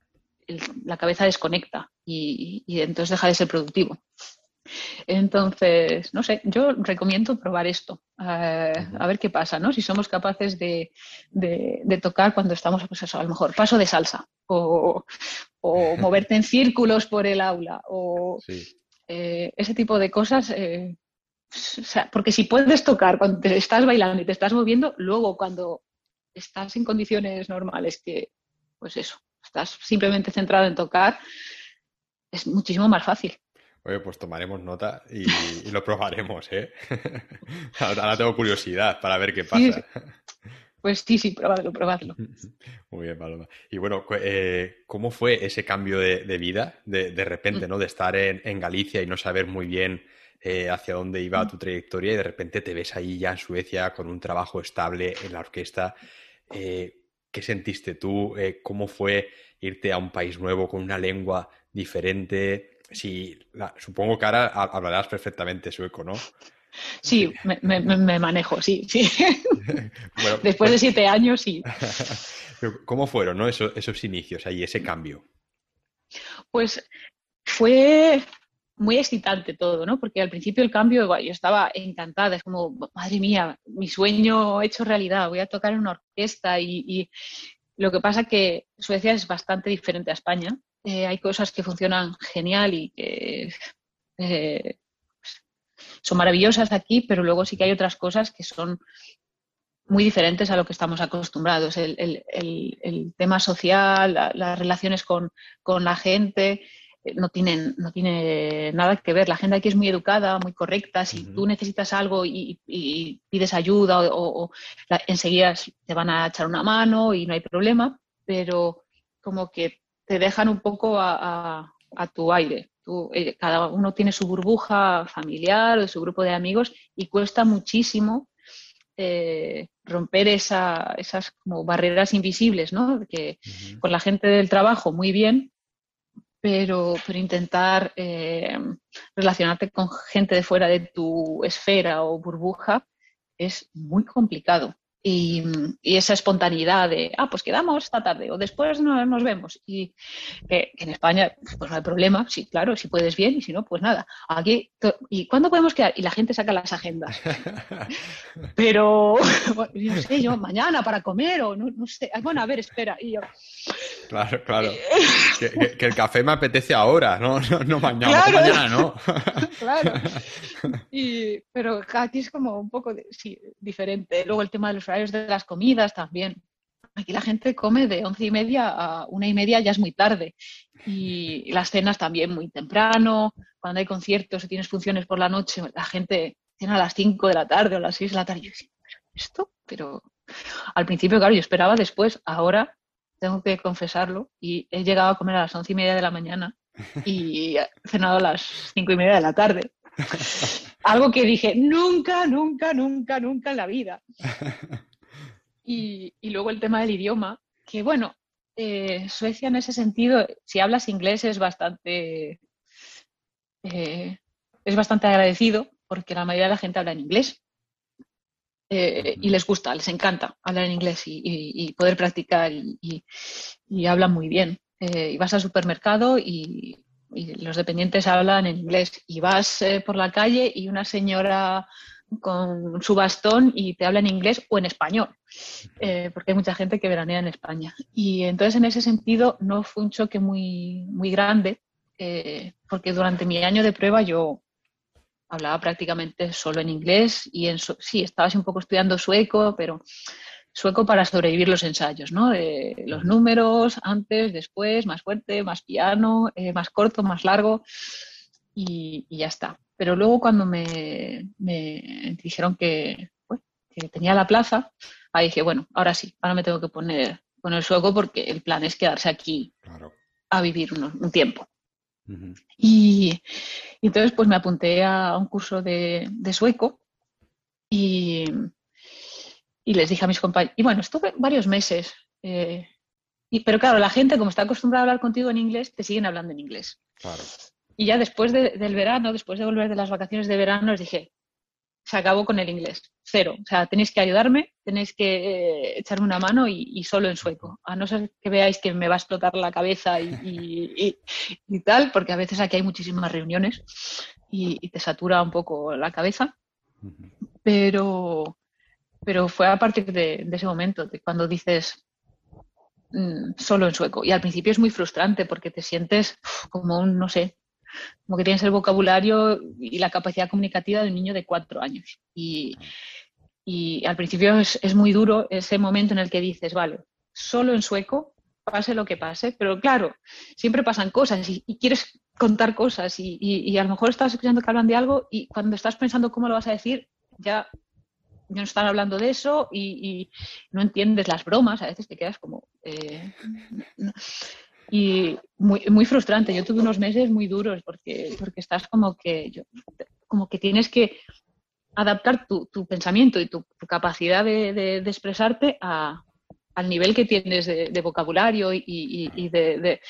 la cabeza desconecta y, entonces deja de ser productivo. Entonces, no sé, yo recomiendo probar esto, eh, a ver qué pasa, ¿no? Si somos capaces de, tocar cuando estamos, pues eso, a lo mejor paso de salsa o, moverte en círculos por el aula o eh, ese tipo de cosas. Eh, porque si puedes tocar cuando te estás bailando y te estás moviendo, luego cuando estás en condiciones normales, que pues eso, estás simplemente centrado en tocar, es muchísimo más fácil. Oye, pues tomaremos nota y, lo probaremos, ¿eh? Ahora tengo curiosidad para ver qué pasa. Pues sí, sí, probadlo, probadlo. Muy bien, Paloma. Y bueno, eh, ¿cómo fue ese cambio de, vida de, repente, mm. ¿no? De estar en, Galicia y no saber muy bien eh, hacia dónde iba mm. tu trayectoria y de repente te ves ahí ya en Suecia con un trabajo estable en la orquesta. Eh, ¿Qué sentiste tú? ¿Cómo fue irte a un país nuevo con una lengua diferente? Sí, supongo que ahora hablarás perfectamente sueco, ¿no? Sí, me, manejo, sí, sí. Después de pues siete años, sí. ¿Cómo fueron ¿no? esos, esos inicios ahí, ese cambio? Pues fue muy excitante todo, ¿no? Porque al principio el cambio, yo estaba encantada, es como, madre mía, mi sueño hecho realidad, voy a tocar en una orquesta y, y lo que pasa que Suecia es bastante diferente a España eh, hay cosas que funcionan genial y que eh, son maravillosas aquí, pero luego sí que hay otras cosas que son muy diferentes a lo que estamos acostumbrados. El, tema social, las relaciones con, la gente, eh, no tienen, no tiene nada que ver. La gente aquí es muy educada, muy correcta. Si tú necesitas algo y, pides ayuda o, enseguida te van a echar una mano y no hay problema, pero como que te dejan un poco a, tu aire. Eh, cada uno tiene su burbuja familiar o su grupo de amigos y cuesta muchísimo eh, romper esas como barreras invisibles, ¿no? Que con la gente del trabajo muy bien, pero, pero intentar eh, relacionarte con gente de fuera de tu esfera o burbuja es muy complicado y, esa espontaneidad de, ah, pues quedamos esta tarde o después no, nos vemos. Y que, en España, pues no hay problema, sí, claro, si puedes bien y si no, pues nada. Aquí, ¿y cuándo podemos quedar? Y la gente saca las agendas. Pero, no sé, yo, mañana para comer o no, no sé. Bueno, a ver, espera. Y yo, Claro, claro. que, el café me apetece ahora, no, no, mañana, mañana no. claro. pero aquí es como un poco diferente. Luego el tema de los horarios de las comidas también. Aquí la gente come de once y media a una y media, ya es muy tarde. Y las cenas también muy temprano. Cuando hay conciertos o tienes funciones por la noche, la gente tiene a las cinco de la tarde o a las seis de la tarde. yo decía, esto? Pero al principio, claro, yo esperaba después. Ahora tengo que confesarlo, y he llegado a comer a las once y media de la mañana y he cenado a las cinco y media de la tarde. Algo que dije, nunca, nunca, nunca, nunca en la vida. Y, luego el tema del idioma, que bueno, eh, Suecia en ese sentido, si hablas inglés es bastante, eh, es bastante agradecido porque la mayoría de la gente habla en inglés. Eh, y les gusta, les encanta hablar en inglés y, poder practicar y, hablan muy bien. Y vas al supermercado y, los dependientes hablan en inglés y vas eh, por la calle y una señora con su bastón y te habla en inglés o en español, porque hay mucha gente que veranea en España. Y entonces en ese sentido no fue un choque muy, muy grande, porque durante mi año de prueba yo hablaba prácticamente solo en inglés y en sí, estaba un poco estudiando sueco, pero sueco para sobrevivir los ensayos, ¿no? los números, antes, después, más fuerte, más piano, eh, más corto, más largo y, ya está. Pero luego cuando me, dijeron que, tenía la plaza, ahí dije, bueno, ahora sí, ahora me tengo que poner con el sueco porque el plan es quedarse aquí a vivir un tiempo y, entonces pues me apunté a un curso de, sueco y, les dije a mis compañeros, y bueno, estuve varios meses, eh, y, pero claro, la gente como está acostumbrada a hablar contigo en inglés, te siguen hablando en inglés. Y ya después del verano, después de volver de las vacaciones de verano, les dije, se acabó con el inglés, cero. O sea, tenéis que ayudarme, tenéis que eh, echarme una mano y, solo en sueco. A no ser que veáis que me va a explotar la cabeza y, tal, porque a veces aquí hay muchísimas reuniones y, te satura un poco la cabeza. Pero, pero fue a partir de, ese momento, de cuando dices mm, solo en sueco. Y al principio es muy frustrante porque te sientes como un, no sé, como que tienes el vocabulario y la capacidad comunicativa de un niño de cuatro años. Y, al principio es, muy duro ese momento en el que dices, vale, solo en sueco, pase lo que pase, pero claro, siempre pasan cosas y, quieres contar cosas y, a lo mejor estás escuchando que hablan de algo y cuando estás pensando cómo lo vas a decir, ya no están hablando de eso y, no entiendes las bromas, a veces te quedas como... Eh, y muy, muy frustrante. Yo tuve unos meses muy duros porque, porque estás como que, como que tienes que adaptar tu, tu pensamiento y tu, capacidad de, expresarte a, al nivel que tienes de, vocabulario y, y, de,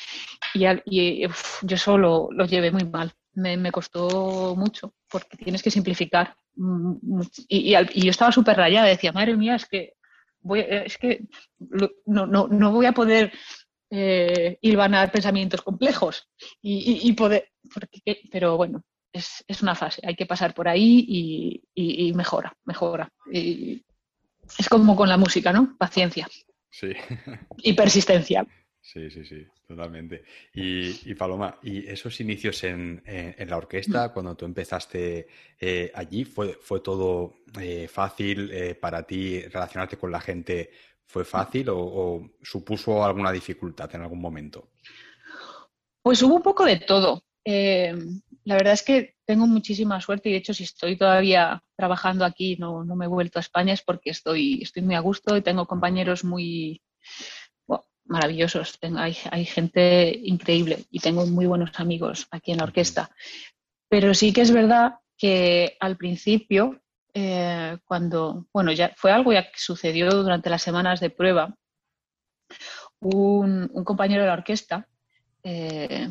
y, yo solo lo llevé muy mal. Me, me, costó mucho porque tienes que simplificar. Y, yo estaba súper rayada, decía, madre mía, es que, voy, es que no, no, no voy a poder eh, hilvanar pensamientos complejos y, poder, pero bueno, es, una fase, hay que pasar por ahí y, mejora, mejora. Y es como con la música, ¿no? Paciencia. Sí. Y persistencia. Sí, sí, sí, totalmente. Y, Paloma, ¿y esos inicios en, la orquesta, cuando tú empezaste eh, allí, fue, fue todo eh, fácil para ti relacionarte con la gente ¿Fue fácil o, supuso alguna dificultad en algún momento? Pues hubo un poco de todo. Eh, la verdad es que tengo muchísima suerte y de hecho si estoy todavía trabajando aquí, no, no me he vuelto a España, es porque estoy, estoy muy a gusto y tengo compañeros muy maravillosos. hay, hay gente increíble y tengo muy buenos amigos aquí en la orquesta. Pero sí que es verdad que al principio eh, cuando, bueno, ya fue algo ya que sucedió durante las semanas de prueba. Un, compañero de la orquesta eh,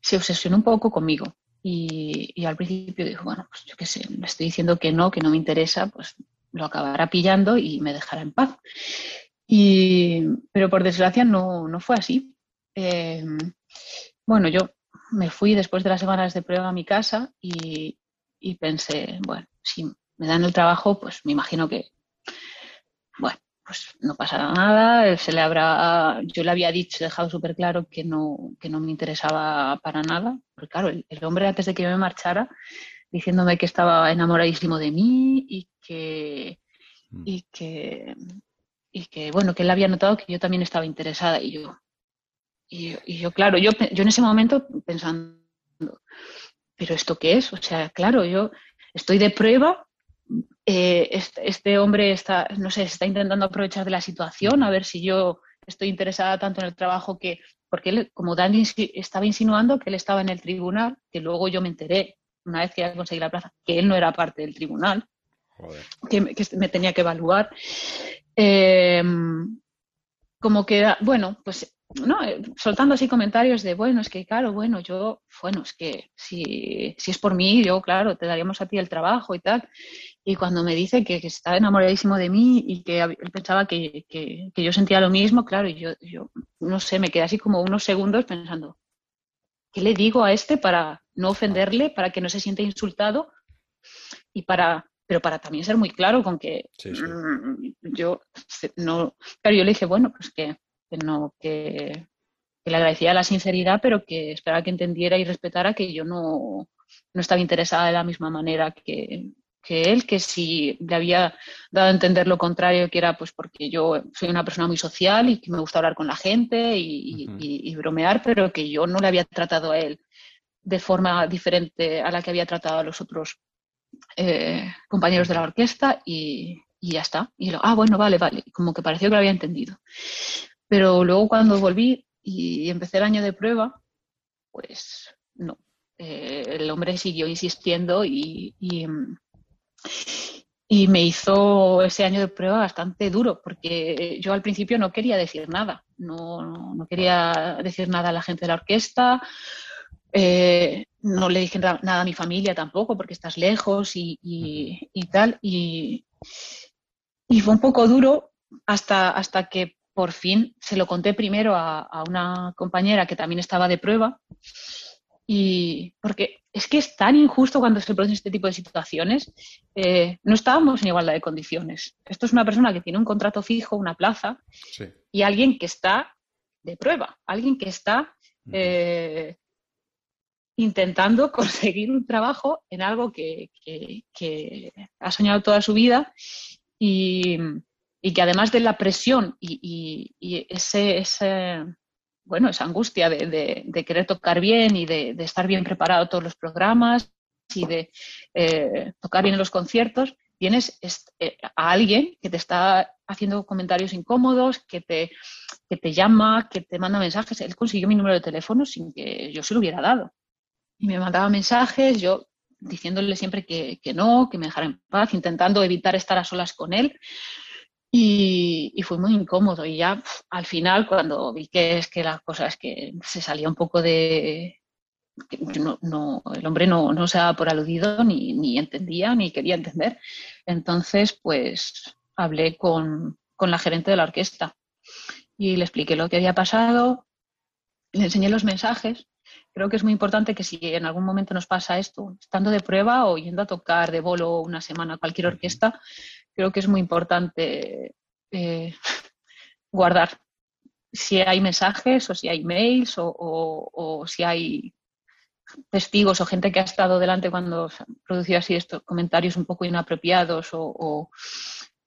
se obsesionó un poco conmigo y, al principio dijo, bueno, pues yo qué sé, le estoy diciendo que no, que no me interesa, pues lo acabará pillando y me dejará en paz. Y, pero por desgracia no, no fue así. Eh, bueno, yo me fui después de las semanas de prueba a mi casa y, y pensé, bueno, si me dan el trabajo, pues me imagino que, bueno, pues no pasará nada, se le habrá, yo le había dicho, dejado súper claro que no, que no me interesaba para nada, porque claro, el, hombre antes de que me marchara, diciéndome que estaba enamoradísimo de mí y que, mm. y que, y que, bueno, que él había notado que yo también estaba interesada y yo, y, y yo, claro, yo, yo en ese momento pensando, ¿pero esto qué es? O sea, claro, yo estoy de prueba, eh, este, hombre está, no sé, está intentando aprovechar de la situación, a ver si yo estoy interesada tanto en el trabajo que, porque él, como Dani estaba insinuando que él estaba en el tribunal, que luego yo me enteré, una vez que ya conseguí la plaza, que él no era parte del tribunal, que, me tenía que evaluar. Eh, como que, bueno, pues no, eh, soltando así comentarios de, bueno, es que claro, bueno, yo, bueno, es que si, si es por mí, yo, claro, te daríamos a ti el trabajo y tal. Y cuando me dice que, que estaba enamoradísimo de mí y que él pensaba que, que, yo sentía lo mismo, claro, yo, yo, no sé, me quedé así como unos segundos pensando, ¿qué le digo a este para no ofenderle, para que no se sienta insultado y para pero para también ser muy claro con que mm, yo no, claro, yo le dije, bueno, pues que que no, que, le agradecía la sinceridad, pero que esperaba que entendiera y respetara que yo no, no estaba interesada de la misma manera que, que, él, que si le había dado a entender lo contrario, que era pues porque yo soy una persona muy social y que me gusta hablar con la gente y, bromear, pero que yo no le había tratado a él de forma diferente a la que había tratado a los otros eh, compañeros de la orquesta y, ya está. Y lo, ah, bueno, vale, vale. Como que pareció que lo había entendido. Pero luego cuando volví y empecé el año de prueba, pues no. Eh, el hombre siguió insistiendo y, y, me hizo ese año de prueba bastante duro, porque yo al principio no quería decir nada, no, no, quería decir nada a la gente de la orquesta, eh, no le dije nada a mi familia tampoco, porque estás lejos y, y tal. Y, y, fue un poco duro hasta, hasta que por fin se lo conté primero a, una compañera que también estaba de prueba. Y porque es que es tan injusto cuando se producen este tipo de situaciones. Eh, no estábamos en igualdad de condiciones. Esto es una persona que tiene un contrato fijo, una plaza, y alguien que está de prueba, alguien que está eh, intentando conseguir un trabajo en algo que, que ha soñado toda su vida y, que además de la presión y, ese, bueno, esa angustia de, querer tocar bien y de, estar bien preparado todos los programas y de eh, tocar bien en los conciertos, tienes eh, a alguien que te está haciendo comentarios incómodos, que te, te llama, que te manda mensajes. Él consiguió mi número de teléfono sin que yo se lo hubiera dado. Y me mandaba mensajes, yo diciéndole siempre que, que no, que me dejara en paz, intentando evitar estar a solas con él. Y, fue muy incómodo. Y ya al final, cuando vi que es que las cosas que se salía un poco de. No, no, el hombre no, no se daba por aludido, ni, ni, entendía, ni quería entender. Entonces, pues hablé con, con la gerente de la orquesta y le expliqué lo que había pasado, le enseñé los mensajes. Creo que es muy importante que si en algún momento nos pasa esto, estando de prueba o yendo a tocar de bolo una semana a cualquier orquesta, creo que es muy importante eh, guardar si hay mensajes o si hay mails o, si hay testigos o gente que ha estado delante cuando se han producido así estos comentarios un poco inapropiados o,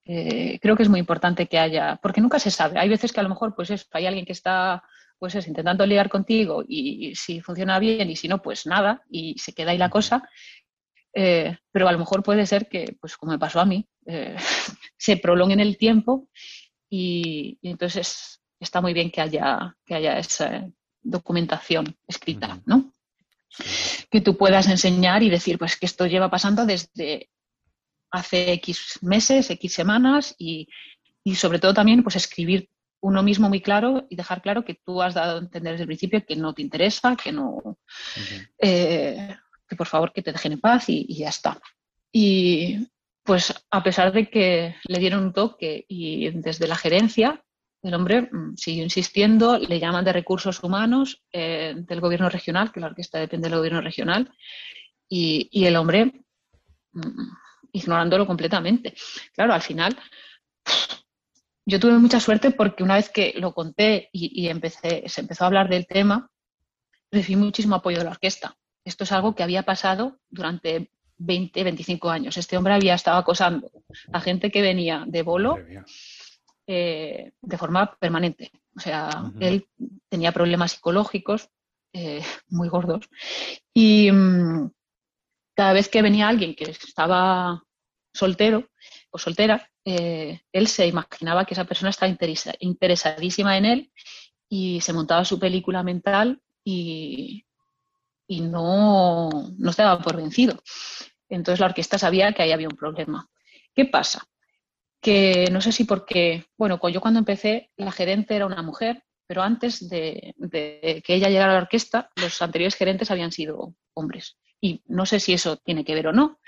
eh, creo que es muy importante que haya, porque nunca se sabe. Hay veces que a lo mejor pues hay alguien que está pues es, intentando ligar contigo y, si funciona bien y si no, pues nada, y se queda ahí la cosa. Eh, pero a lo mejor puede ser que, pues como me pasó a mí, eh, se prolongue en el tiempo y, entonces está muy bien que haya, que haya esa documentación escrita, ¿no? Que tú puedas enseñar y decir, pues que esto lleva pasando desde hace X meses, X semanas y, sobre todo también pues escribir uno mismo muy claro y dejar claro que tú has dado a entender desde el principio que no te interesa, que no, eh, que por favor que te dejen en paz y, y, ya está. Y pues a pesar de que le dieron un toque y desde la gerencia el hombre mm, siguió insistiendo, le llaman de recursos humanos eh, del gobierno regional, que la orquesta depende del gobierno regional, y, el hombre mm, ignorándolo completamente. Claro, al final yo tuve mucha suerte porque una vez que lo conté y, empecé, se empezó a hablar del tema, recibí muchísimo apoyo de la orquesta. Esto es algo que había pasado durante 20, 25 años. Este hombre había estado acosando a gente que venía de bolo eh, de forma permanente. O sea, él tenía problemas psicológicos eh, muy gordos y mm, cada vez que venía alguien que estaba soltero o soltera, eh, él se imaginaba que esa persona estaba interesadísima en él y se montaba su película mental y, y no, no estaba por vencido. Entonces la orquesta sabía que ahí había un problema. ¿Qué pasa? que no sé si porque, bueno, yo cuando empecé, la gerente era una mujer, pero antes de, que ella llegara a la orquesta, los anteriores gerentes habían sido hombres. Y no sé si eso tiene que ver o no,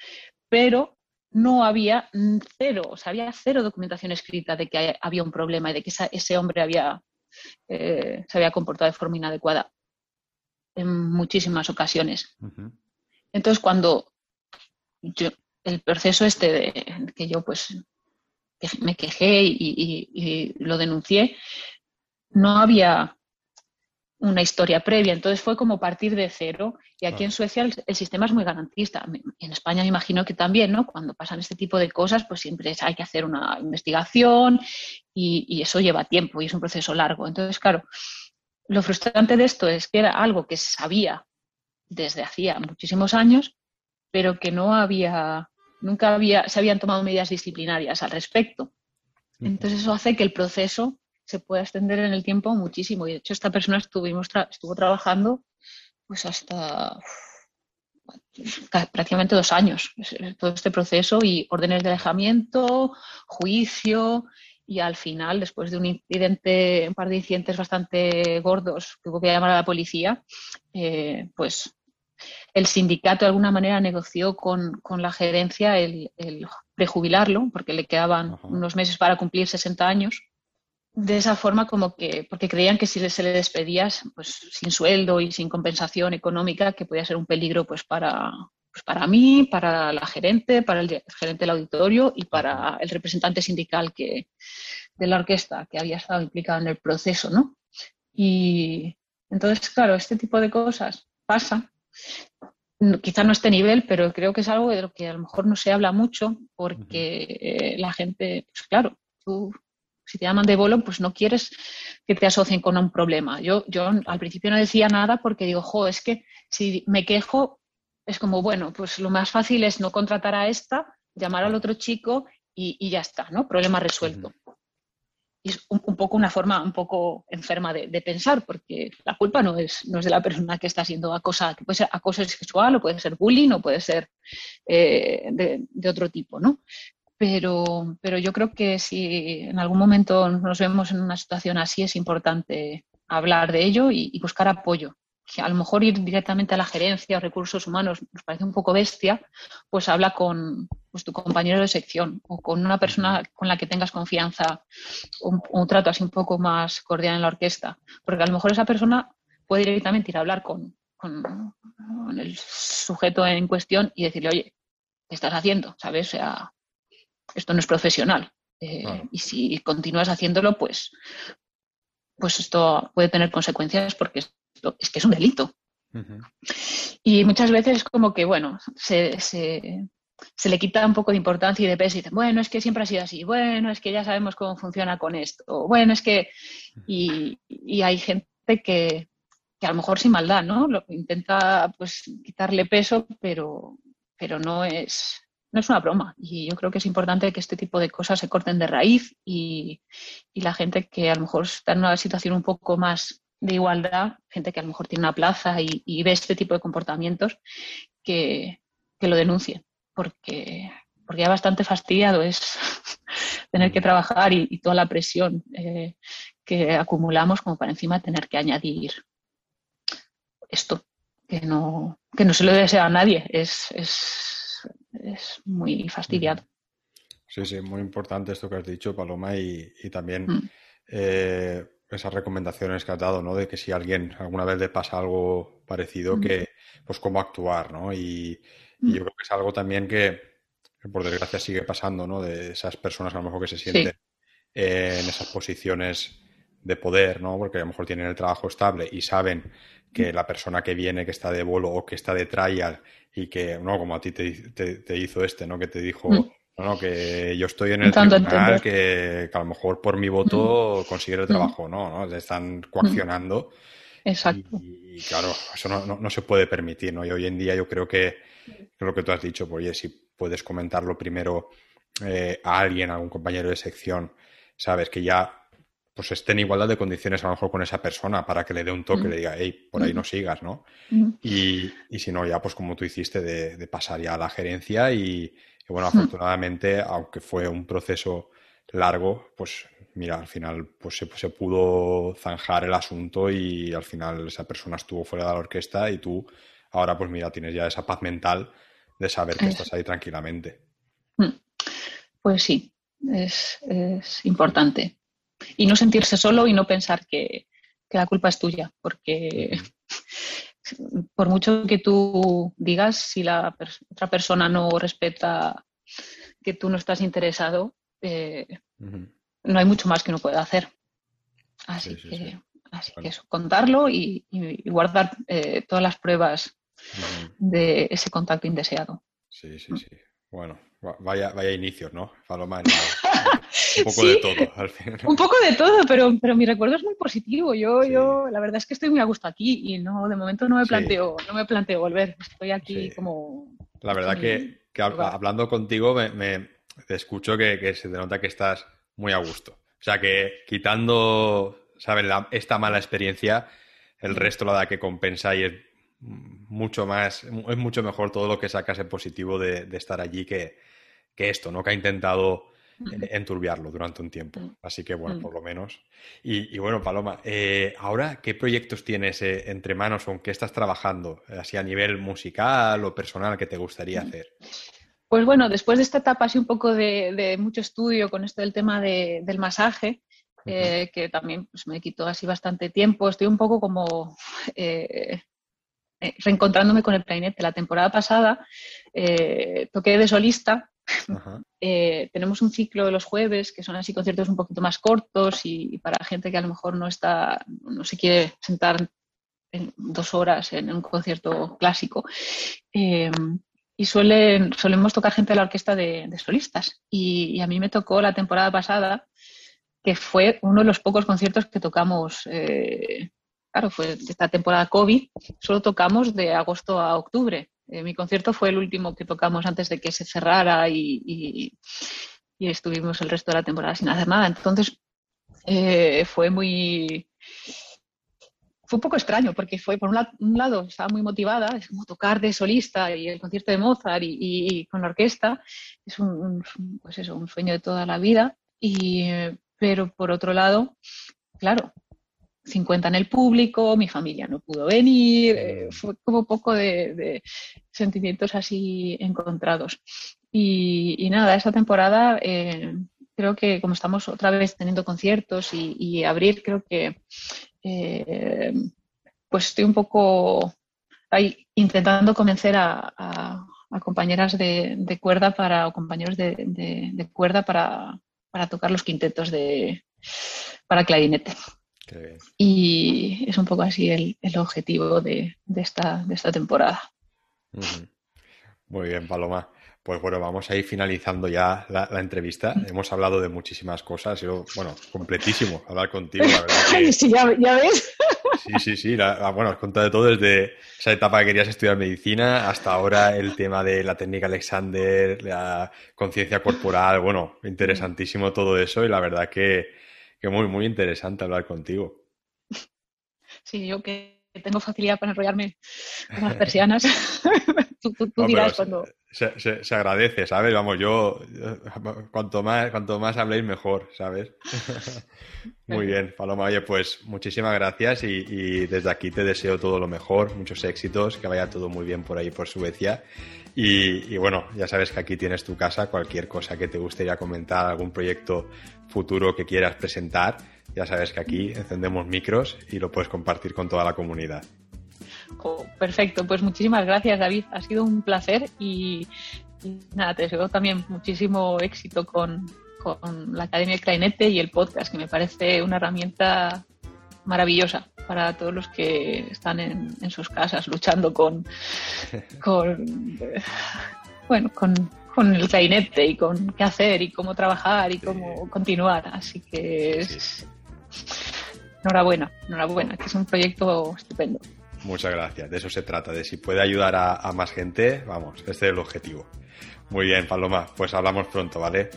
pero no había cero, o sea, había cero documentación escrita de que había un problema y de que ese hombre había, eh, se había comportado de forma inadecuada en muchísimas ocasiones. Entonces, cuando yo, el proceso este de que yo pues me quejé y, lo denuncié, no había una historia previa. Entonces fue como partir de cero. Y aquí en Suecia el, sistema es muy garantista. En España me imagino que también, ¿no? Cuando pasan este tipo de cosas, pues siempre hay que hacer una investigación y, eso lleva tiempo y es un proceso largo. Entonces, claro, lo frustrante de esto es que era algo que se sabía desde hacía muchísimos años, pero que no había nunca había, se habían tomado medidas disciplinarias al respecto. Entonces eso hace que el proceso se pueda extender en el tiempo muchísimo. Y de hecho esta persona estuvimos estuvo trabajando pues hasta prácticamente dos años todo este proceso y órdenes de alejamiento, juicio y al final, después de un incidente, un par de incidentes bastante gordos que hubo que llamar a la policía, eh, pues el sindicato de alguna manera negoció con, la gerencia el, prejubilarlo, porque le quedaban unos meses para cumplir 60 años. De esa forma, como que, porque creían que si se le despedía pues, sin sueldo y sin compensación económica, que podía ser un peligro pues, para, pues, para mí, para la gerente, para el gerente del auditorio y para el representante sindical que, de la orquesta que había estado implicado en el proceso, ¿no? Y entonces, claro, este tipo de cosas pasa. Quizá no este nivel, pero creo que es algo de lo que a lo mejor no se habla mucho porque eh, la gente, pues claro, tú si te llaman de bolo, pues no quieres que te asocien con un problema. Yo, yo al principio no decía nada porque digo, jo, es que si me quejo, es como, bueno, pues lo más fácil es no contratar a esta, llamar al otro chico y, ya está, ¿no? Problema resuelto es un, poco una forma un poco enferma de, pensar, porque la culpa no es, no es de la persona que está siendo acosada, que puede ser acoso sexual o puede ser bullying o puede ser eh, de, otro tipo, ¿no? Pero, pero yo creo que si en algún momento nos vemos en una situación así, es importante hablar de ello y buscar apoyo que a lo mejor ir directamente a la gerencia o recursos humanos nos parece un poco bestia, pues habla con pues, tu compañero de sección o con una persona con la que tengas confianza o un, trato así un poco más cordial en la orquesta. Porque a lo mejor esa persona puede directamente ir a hablar con, el sujeto en cuestión y decirle, oye, ¿qué estás haciendo? ¿Sabes? O sea, esto no es profesional. Eh, y si continúas haciéndolo, pues, pues esto puede tener consecuencias porque es que es un delito. Y muchas veces como que, bueno, se, le quita un poco de importancia y de peso y dicen, bueno, es que siempre ha sido así, bueno, es que ya sabemos cómo funciona con esto, bueno, es que... Y, hay gente que, a lo mejor sin maldad, ¿no? Lo, intenta pues quitarle peso, pero, pero no es, no es una broma. Y yo creo que es importante que este tipo de cosas se corten de raíz y, y, la gente que a lo mejor está en una situación un poco más de igualdad, gente que a lo mejor tiene una plaza y, ve este tipo de comportamientos, que, lo denuncien, porque, porque ya bastante fastidiado es tener que trabajar y, toda la presión eh, que acumulamos como para encima tener que añadir esto, que no, que no se lo desea a nadie, es, es, es muy fastidiado. Sí, sí, muy importante esto que has dicho, Paloma, y, también mm. eh, esas recomendaciones que has dado, ¿no? De que si alguien alguna vez le pasa algo parecido, que pues cómo actuar, ¿no? Y, y, yo creo que es algo también que, por desgracia sigue pasando, ¿no? De esas personas a lo mejor que se sienten en esas posiciones de poder, ¿no? Porque a lo mejor tienen el trabajo estable y saben que la persona que viene, que está de bolo o que está de trial y que, ¿no? Como a ti te, hizo este, ¿no? Que te dijo, no, no, que yo estoy en el tribunal, que, a lo mejor por mi voto consigue el trabajo, ¿no? ¿no? Te están coaccionando. Exacto. Y, claro, eso no, no, se puede permitir, ¿no? Y hoy en día yo creo que, lo que tú has dicho, pues oye, si puedes comentarlo primero eh, a alguien, a algún compañero de sección, sabes que ya pues esté en igualdad de condiciones a lo mejor con esa persona para que le dé un toque, le diga, hey, por ahí no sigas, ¿no? y, y, si no, ya pues como tú hiciste, de, pasar ya a la gerencia y, bueno, afortunadamente, aunque fue un proceso largo, pues mira, al final pues se, se, pudo zanjar el asunto y al final esa persona estuvo fuera de la orquesta y tú ahora pues mira, tienes ya esa paz mental de saber que estás ahí tranquilamente. Pues sí, es, es importante y no sentirse solo y no pensar que, la culpa es tuya, porque por mucho que tú digas, si la otra persona no respeta que tú no estás interesado, eh, no hay mucho más que uno pueda hacer. Así que, Así que eso, contarlo y, guardar eh, todas las pruebas de ese contacto indeseado. Sí, sí, sí. Bueno, vaya, vaya inicios, ¿no? Paloma, un poco de todo al final. Un poco de todo, pero, pero mi recuerdo es muy positivo. Yo, yo, la verdad es que estoy muy a gusto aquí y no, de momento no me planteo, no me planteo volver. Estoy aquí como. La verdad que, hablando contigo me, escucho que, se te nota que estás muy a gusto. O sea que quitando, ¿sabes? esta mala experiencia, el resto la da que compensa y es mucho más, es mucho mejor todo lo que sacas en positivo de, estar allí que, que, esto, ¿no? Que ha intentado enturbiarlo durante un tiempo. Mm. Así que, bueno, mm. por lo menos. Y, bueno, Paloma, eh, ahora, ¿qué proyectos tienes eh, entre manos o en qué estás trabajando? Así a nivel musical o personal que te gustaría mm. hacer. Pues bueno, después de esta etapa así un poco de, mucho estudio con esto del tema del masaje, eh, que también pues, me quitó así bastante tiempo, estoy un poco como reencontrándome con el plainete. La temporada pasada toqué de solista eh, tenemos un ciclo de los jueves que son así conciertos un poquito más cortos y, para gente que a lo mejor no está, no se quiere sentar en dos horas en un concierto clásico. Eh, y suelen, solemos tocar gente de la orquesta de, solistas. Y, a mí me tocó la temporada pasada, que fue uno de los pocos conciertos que tocamos, eh, claro, fue esta temporada COVID, solo tocamos de agosto a octubre. Eh, mi concierto fue el último que tocamos antes de que se cerrara y, estuvimos el resto de la temporada sin hacer nada. Entonces, eh, fue muy... Fue un poco extraño porque fue, por un, lado, estaba muy motivada, es como tocar de solista y el concierto de Mozart y, con la orquesta, es un, pues eso, un sueño de toda la vida, y, pero por otro lado, claro, 50 en el público, mi familia no pudo venir, eh, fue como un poco de, sentimientos así encontrados. Y, nada, esa temporada eh, creo que como estamos otra vez teniendo conciertos y, abrir, creo que eh, pues estoy un poco ahí intentando convencer a, compañeras de, cuerda para, o compañeros de, cuerda para, para tocar los quintetos de, para clarinete. Y es un poco así el, objetivo de, esta, de esta temporada. Muy bien, Paloma. Pues bueno, vamos a ir finalizando ya la, entrevista. Hemos hablado de muchísimas cosas. Yo, bueno, completísimo hablar contigo, la verdad. Sí, ya, ves. Sí, sí, sí. bueno, has contado de todo desde esa etapa que querías estudiar medicina hasta ahora el tema de la técnica Alexander, la conciencia corporal. Bueno, interesantísimo todo eso y la verdad que, que muy, muy interesante hablar contigo. Sí, yo que tengo facilidad para enrollarme con las persianas. tú, dirás cuando... Se, agradece, ¿sabes? Vamos, yo, cuanto más, cuanto más habléis, mejor, ¿sabes? Muy bien, Paloma. Oye, pues muchísimas gracias y, desde aquí te deseo todo lo mejor, muchos éxitos, que vaya todo muy bien por ahí, por Suecia. Y, y, bueno, ya sabes que aquí tienes tu casa, cualquier cosa que te gustaría comentar, algún proyecto futuro que quieras presentar, ya sabes que aquí encendemos micros y lo puedes compartir con toda la comunidad. Oh, perfecto, pues muchísimas gracias David, ha sido un placer y, nada, te deseo también muchísimo éxito con, la Academia Clarinete y el podcast, que me parece una herramienta maravillosa para todos los que están en, sus casas luchando con, con bueno, con, el clarinete y con qué hacer y cómo trabajar y cómo continuar. Así que es, enhorabuena, enhorabuena, que es un proyecto estupendo. Muchas gracias. De eso se trata, de si puede ayudar a, más gente, vamos, este es el objetivo. Muy bien, Paloma, pues hablamos pronto, ¿vale?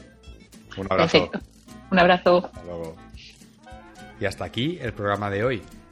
Un abrazo. Un abrazo. Hasta luego. Y hasta aquí el programa de hoy.